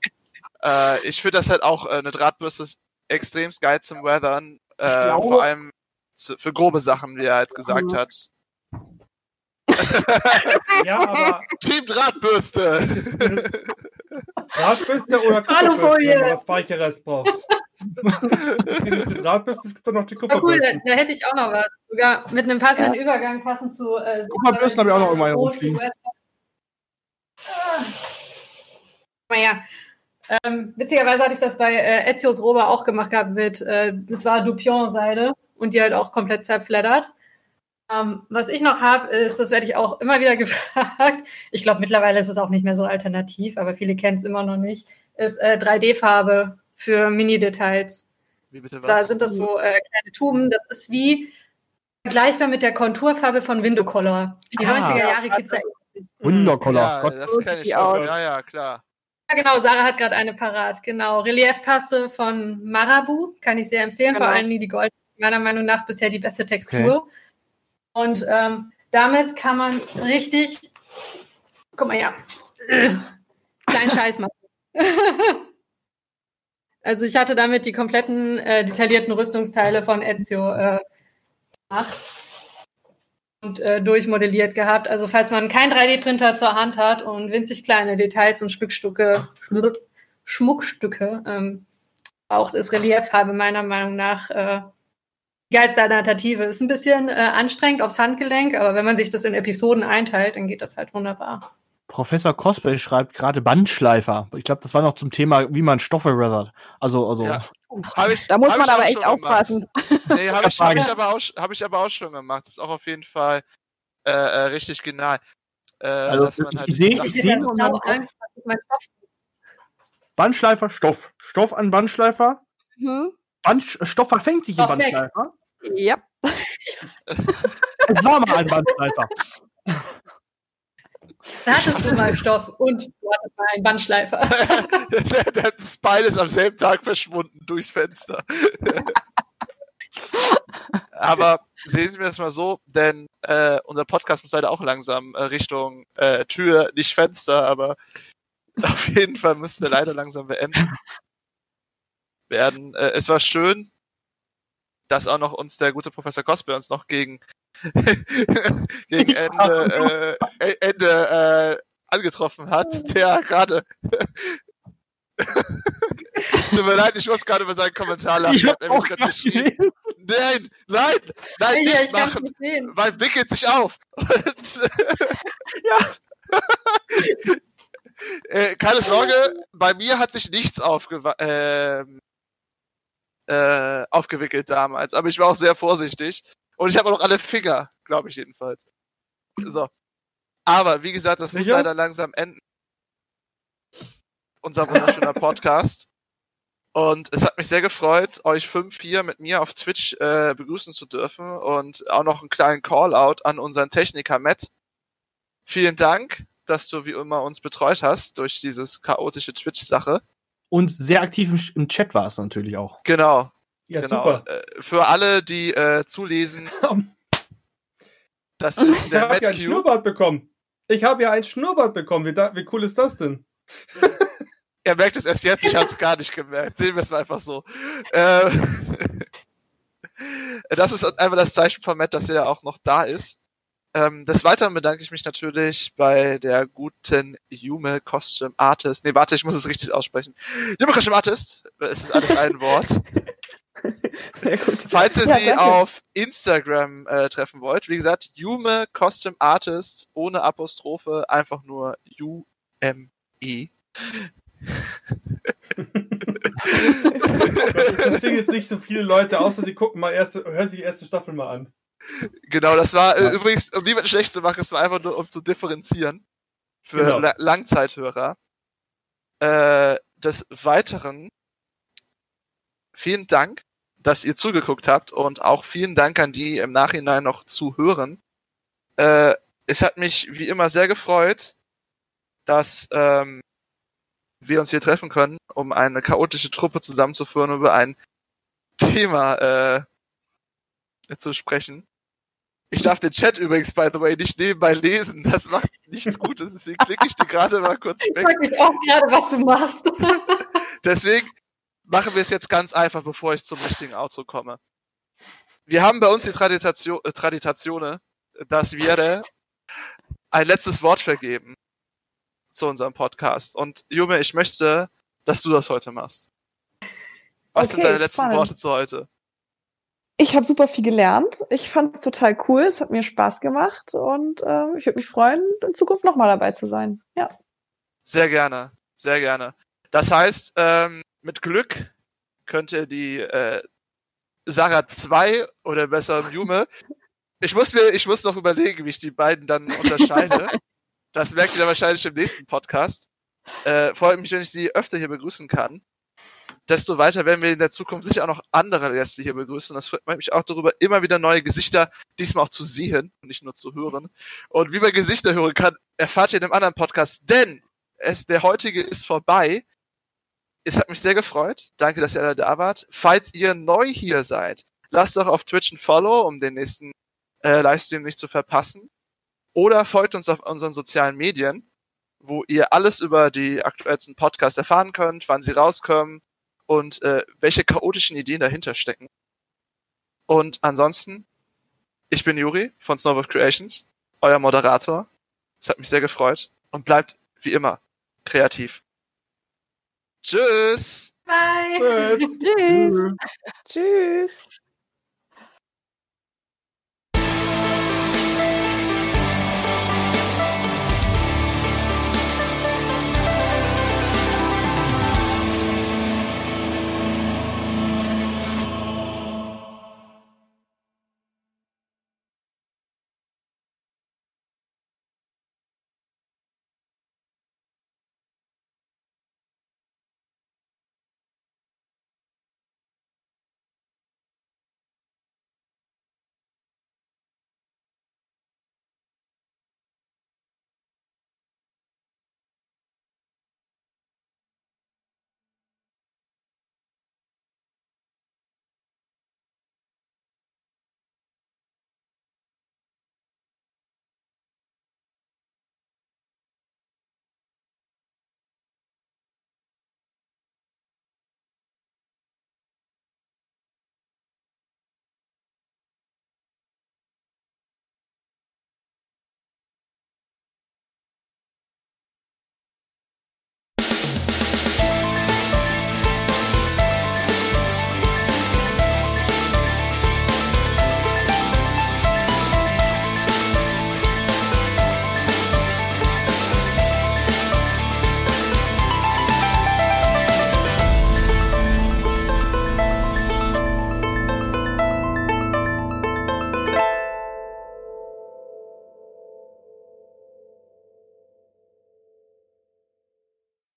äh, ich finde das halt auch, äh, eine Drahtbürste ist extrem geil zum Weathern. Äh, glaube- vor allem zu, für grobe Sachen, wie er halt gesagt Mhm. hat. Ja, aber Team Drahtbürste! Drahtbürste oder. Kupferbürste, wenn man was Weicheres braucht. Es gibt nicht nur Drahtbürste, es gibt auch noch die Oh, cool, da, da hätte ich auch noch was. Sogar mit einem passenden Übergang passend zu. Äh, Kupferbürsten habe ich auch noch Rot- rumfliegen. Ah. Naja, ähm, witzigerweise hatte ich das bei äh, Ezios Rober auch gemacht gehabt mit, äh, das war Dupion-Seide und die halt auch komplett zerfleddert. Ähm, was ich noch habe, ist, das werde ich auch immer wieder gefragt, ich glaube mittlerweile ist es auch nicht mehr so alternativ, aber viele kennen es immer noch nicht, ist äh, 3D-Farbe für Mini-Details. Wie bitte Zwar was? sind das so äh, kleine Tuben, das ist wie vergleichbar mit der Konturfarbe von Window Color. Die Ah. 90er Jahre Kids Wundercolor. Ja, Gott. das so kenne ich auch. Ja, ja, klar. Ja, genau, Sarah hat gerade eine parat. Genau, Reliefpaste von Marabu kann ich sehr empfehlen. Genau. Vor allem die Gold, meiner Meinung nach bisher die beste Textur. Und ähm, damit kann man richtig, guck mal ja, kleinen Scheiß machen. also ich hatte damit die kompletten äh, detaillierten Rüstungsteile von Ezio äh, gemacht und äh, durchmodelliert gehabt. Also falls man keinen 3D-Printer zur Hand hat und winzig kleine Details und Schmuckstücke, Schmuckstücke ähm, braucht, ist Relieffarbe meiner Meinung nach äh, geilste Alternative. Ist ein bisschen äh, anstrengend aufs Handgelenk, aber wenn man sich das in Episoden einteilt, dann geht das halt wunderbar. Professor Cosplay schreibt gerade Bandschleifer. Ich glaube, das war noch zum Thema, wie man Stoffe weathert. Also, also. Ja. Ich, Da muss man ich aber echt aufpassen. Nee, habe ich, hab ich, aber auch, hab ich aber auch schon gemacht. Das ist auch auf jeden Fall äh, äh, richtig genial. Äh, Also, dass man ich halt sehe- ich sehe mein Stoff ist. Bandschleifer, Stoff. Stoff an Bandschleifer. Hm? Band, Stoff verfängt sich im weg. Bandschleifer. Ja. Es war mal ein Bandschleifer. Da hattest du mal Stoff und du hattest mal einen Bandschleifer. das ist beides am selben Tag verschwunden durchs Fenster. Aber sehen Sie mir das mal so, denn äh, unser Podcast muss leider auch langsam äh, Richtung äh, Tür, nicht Fenster, aber auf jeden Fall müssen wir leider langsam beenden werden. Äh, es war schön, dass auch noch uns der gute Professor Cosplay uns noch gegen, gegen Ende, äh, Ende äh, angetroffen hat, der gerade Tut mir leid, ich muss gerade über seinen Kommentar lachen. Ich hab auch geschrieben. Nein, nein, nein, Ja, nicht machen, nicht weil wickelt sich auf. Und, äh, keine Sorge, bei mir hat sich nichts aufgewa ähm, äh, aufgewickelt damals, aber ich war auch sehr vorsichtig. Und ich habe auch noch alle Finger, glaube ich jedenfalls. So. Aber wie gesagt, das muss Sicher? leider langsam enden. Unser wunderschöner Podcast. Und es hat mich sehr gefreut, euch fünf hier mit mir auf Twitch äh, begrüßen zu dürfen und auch noch einen kleinen Callout an unseren Techniker Matt. Vielen Dank, dass du wie immer uns betreut hast durch dieses chaotische Twitch-Sache. Und sehr aktiv im, im Chat war es natürlich auch. Genau, Ja, genau. super. Äh, für alle, die äh, zulesen, das ist Ich der habe Matt ja ein. Schnurrbart bekommen. Ich habe ja ein Schnurrbart bekommen. Wie, da, wie cool ist das denn? Er merkt es erst jetzt, ich habe es gar nicht gemerkt. Sehen wir es mal einfach so. Äh, das ist einfach das Zeichen von Matt, dass er auch noch da ist. Ähm, des Weiteren bedanke ich mich natürlich bei der guten Yume Costume Artist. Nee, warte, ich muss es richtig aussprechen. Yume Costume Artist, es ist alles ein Wort. Sehr gut. Falls ihr Ja, sie danke. auf Instagram äh, treffen wollt, wie gesagt, Yume Costume Artist ohne Apostrophe, einfach nur U-M-I. Das verstehen jetzt nicht so viele Leute, außer sie gucken mal erste, hören sich die erste Staffel mal an. Genau, das war äh, übrigens, um niemanden schlecht zu machen, es war einfach nur, um zu differenzieren für Genau. La Langzeithörer. Äh, des Weiteren, vielen Dank, dass ihr zugeguckt habt und auch vielen Dank an die im Nachhinein noch zuhören. Äh, es hat mich wie immer sehr gefreut, dass ähm, wir uns hier treffen können, um eine chaotische Truppe zusammenzuführen, über ein Thema äh, zu sprechen. Ich darf den Chat übrigens, by the way, nicht nebenbei lesen. Das macht nichts Gutes. Deswegen klicke ich dir gerade mal kurz Ich weg. frage mich auch gerade, was du machst. Deswegen machen wir es jetzt ganz einfach, bevor ich zum richtigen Outro komme. Wir haben bei uns die Traditation, äh, Traditatione, dass wir ein letztes Wort vergeben zu unserem Podcast. Und Jume, ich möchte, dass du das heute machst. Was sind Okay, deine letzten spannend. Worte zu heute? Ich habe super viel gelernt. Ich fand es total cool. Es hat mir Spaß gemacht und ähm, ich würde mich freuen, in Zukunft nochmal dabei zu sein. Ja. Sehr gerne, sehr gerne. Das heißt, ähm, mit Glück könnte die äh, Sarah 2 oder besser Jume. Ich muss mir, ich muss noch überlegen, wie ich die beiden dann unterscheide. das merkt ihr dann wahrscheinlich im nächsten Podcast. Äh, freut mich, wenn ich sie öfter hier begrüßen kann. Desto weiter werden wir in der Zukunft sicher auch noch andere Gäste hier begrüßen. Das freut mich auch darüber, immer wieder neue Gesichter, diesmal auch zu sehen und nicht nur zu hören. Und wie man Gesichter hören kann, erfahrt ihr in einem anderen Podcast. Denn es, der heutige ist vorbei. Es hat mich sehr gefreut. Danke, dass ihr alle da wart. Falls ihr neu hier seid, lasst doch auf Twitch ein Follow, um den nächsten äh, Livestream nicht zu verpassen. Oder folgt uns auf unseren sozialen Medien, wo ihr alles über die aktuellsten Podcasts erfahren könnt, wann sie rauskommen und äh, welche chaotischen Ideen dahinter stecken. Und ansonsten, ich bin Juri von Snowboard Creations, euer Moderator. Es hat mich sehr gefreut und bleibt wie immer kreativ. Tschüss! Bye. Tschüss. Tschüss. Tschüss.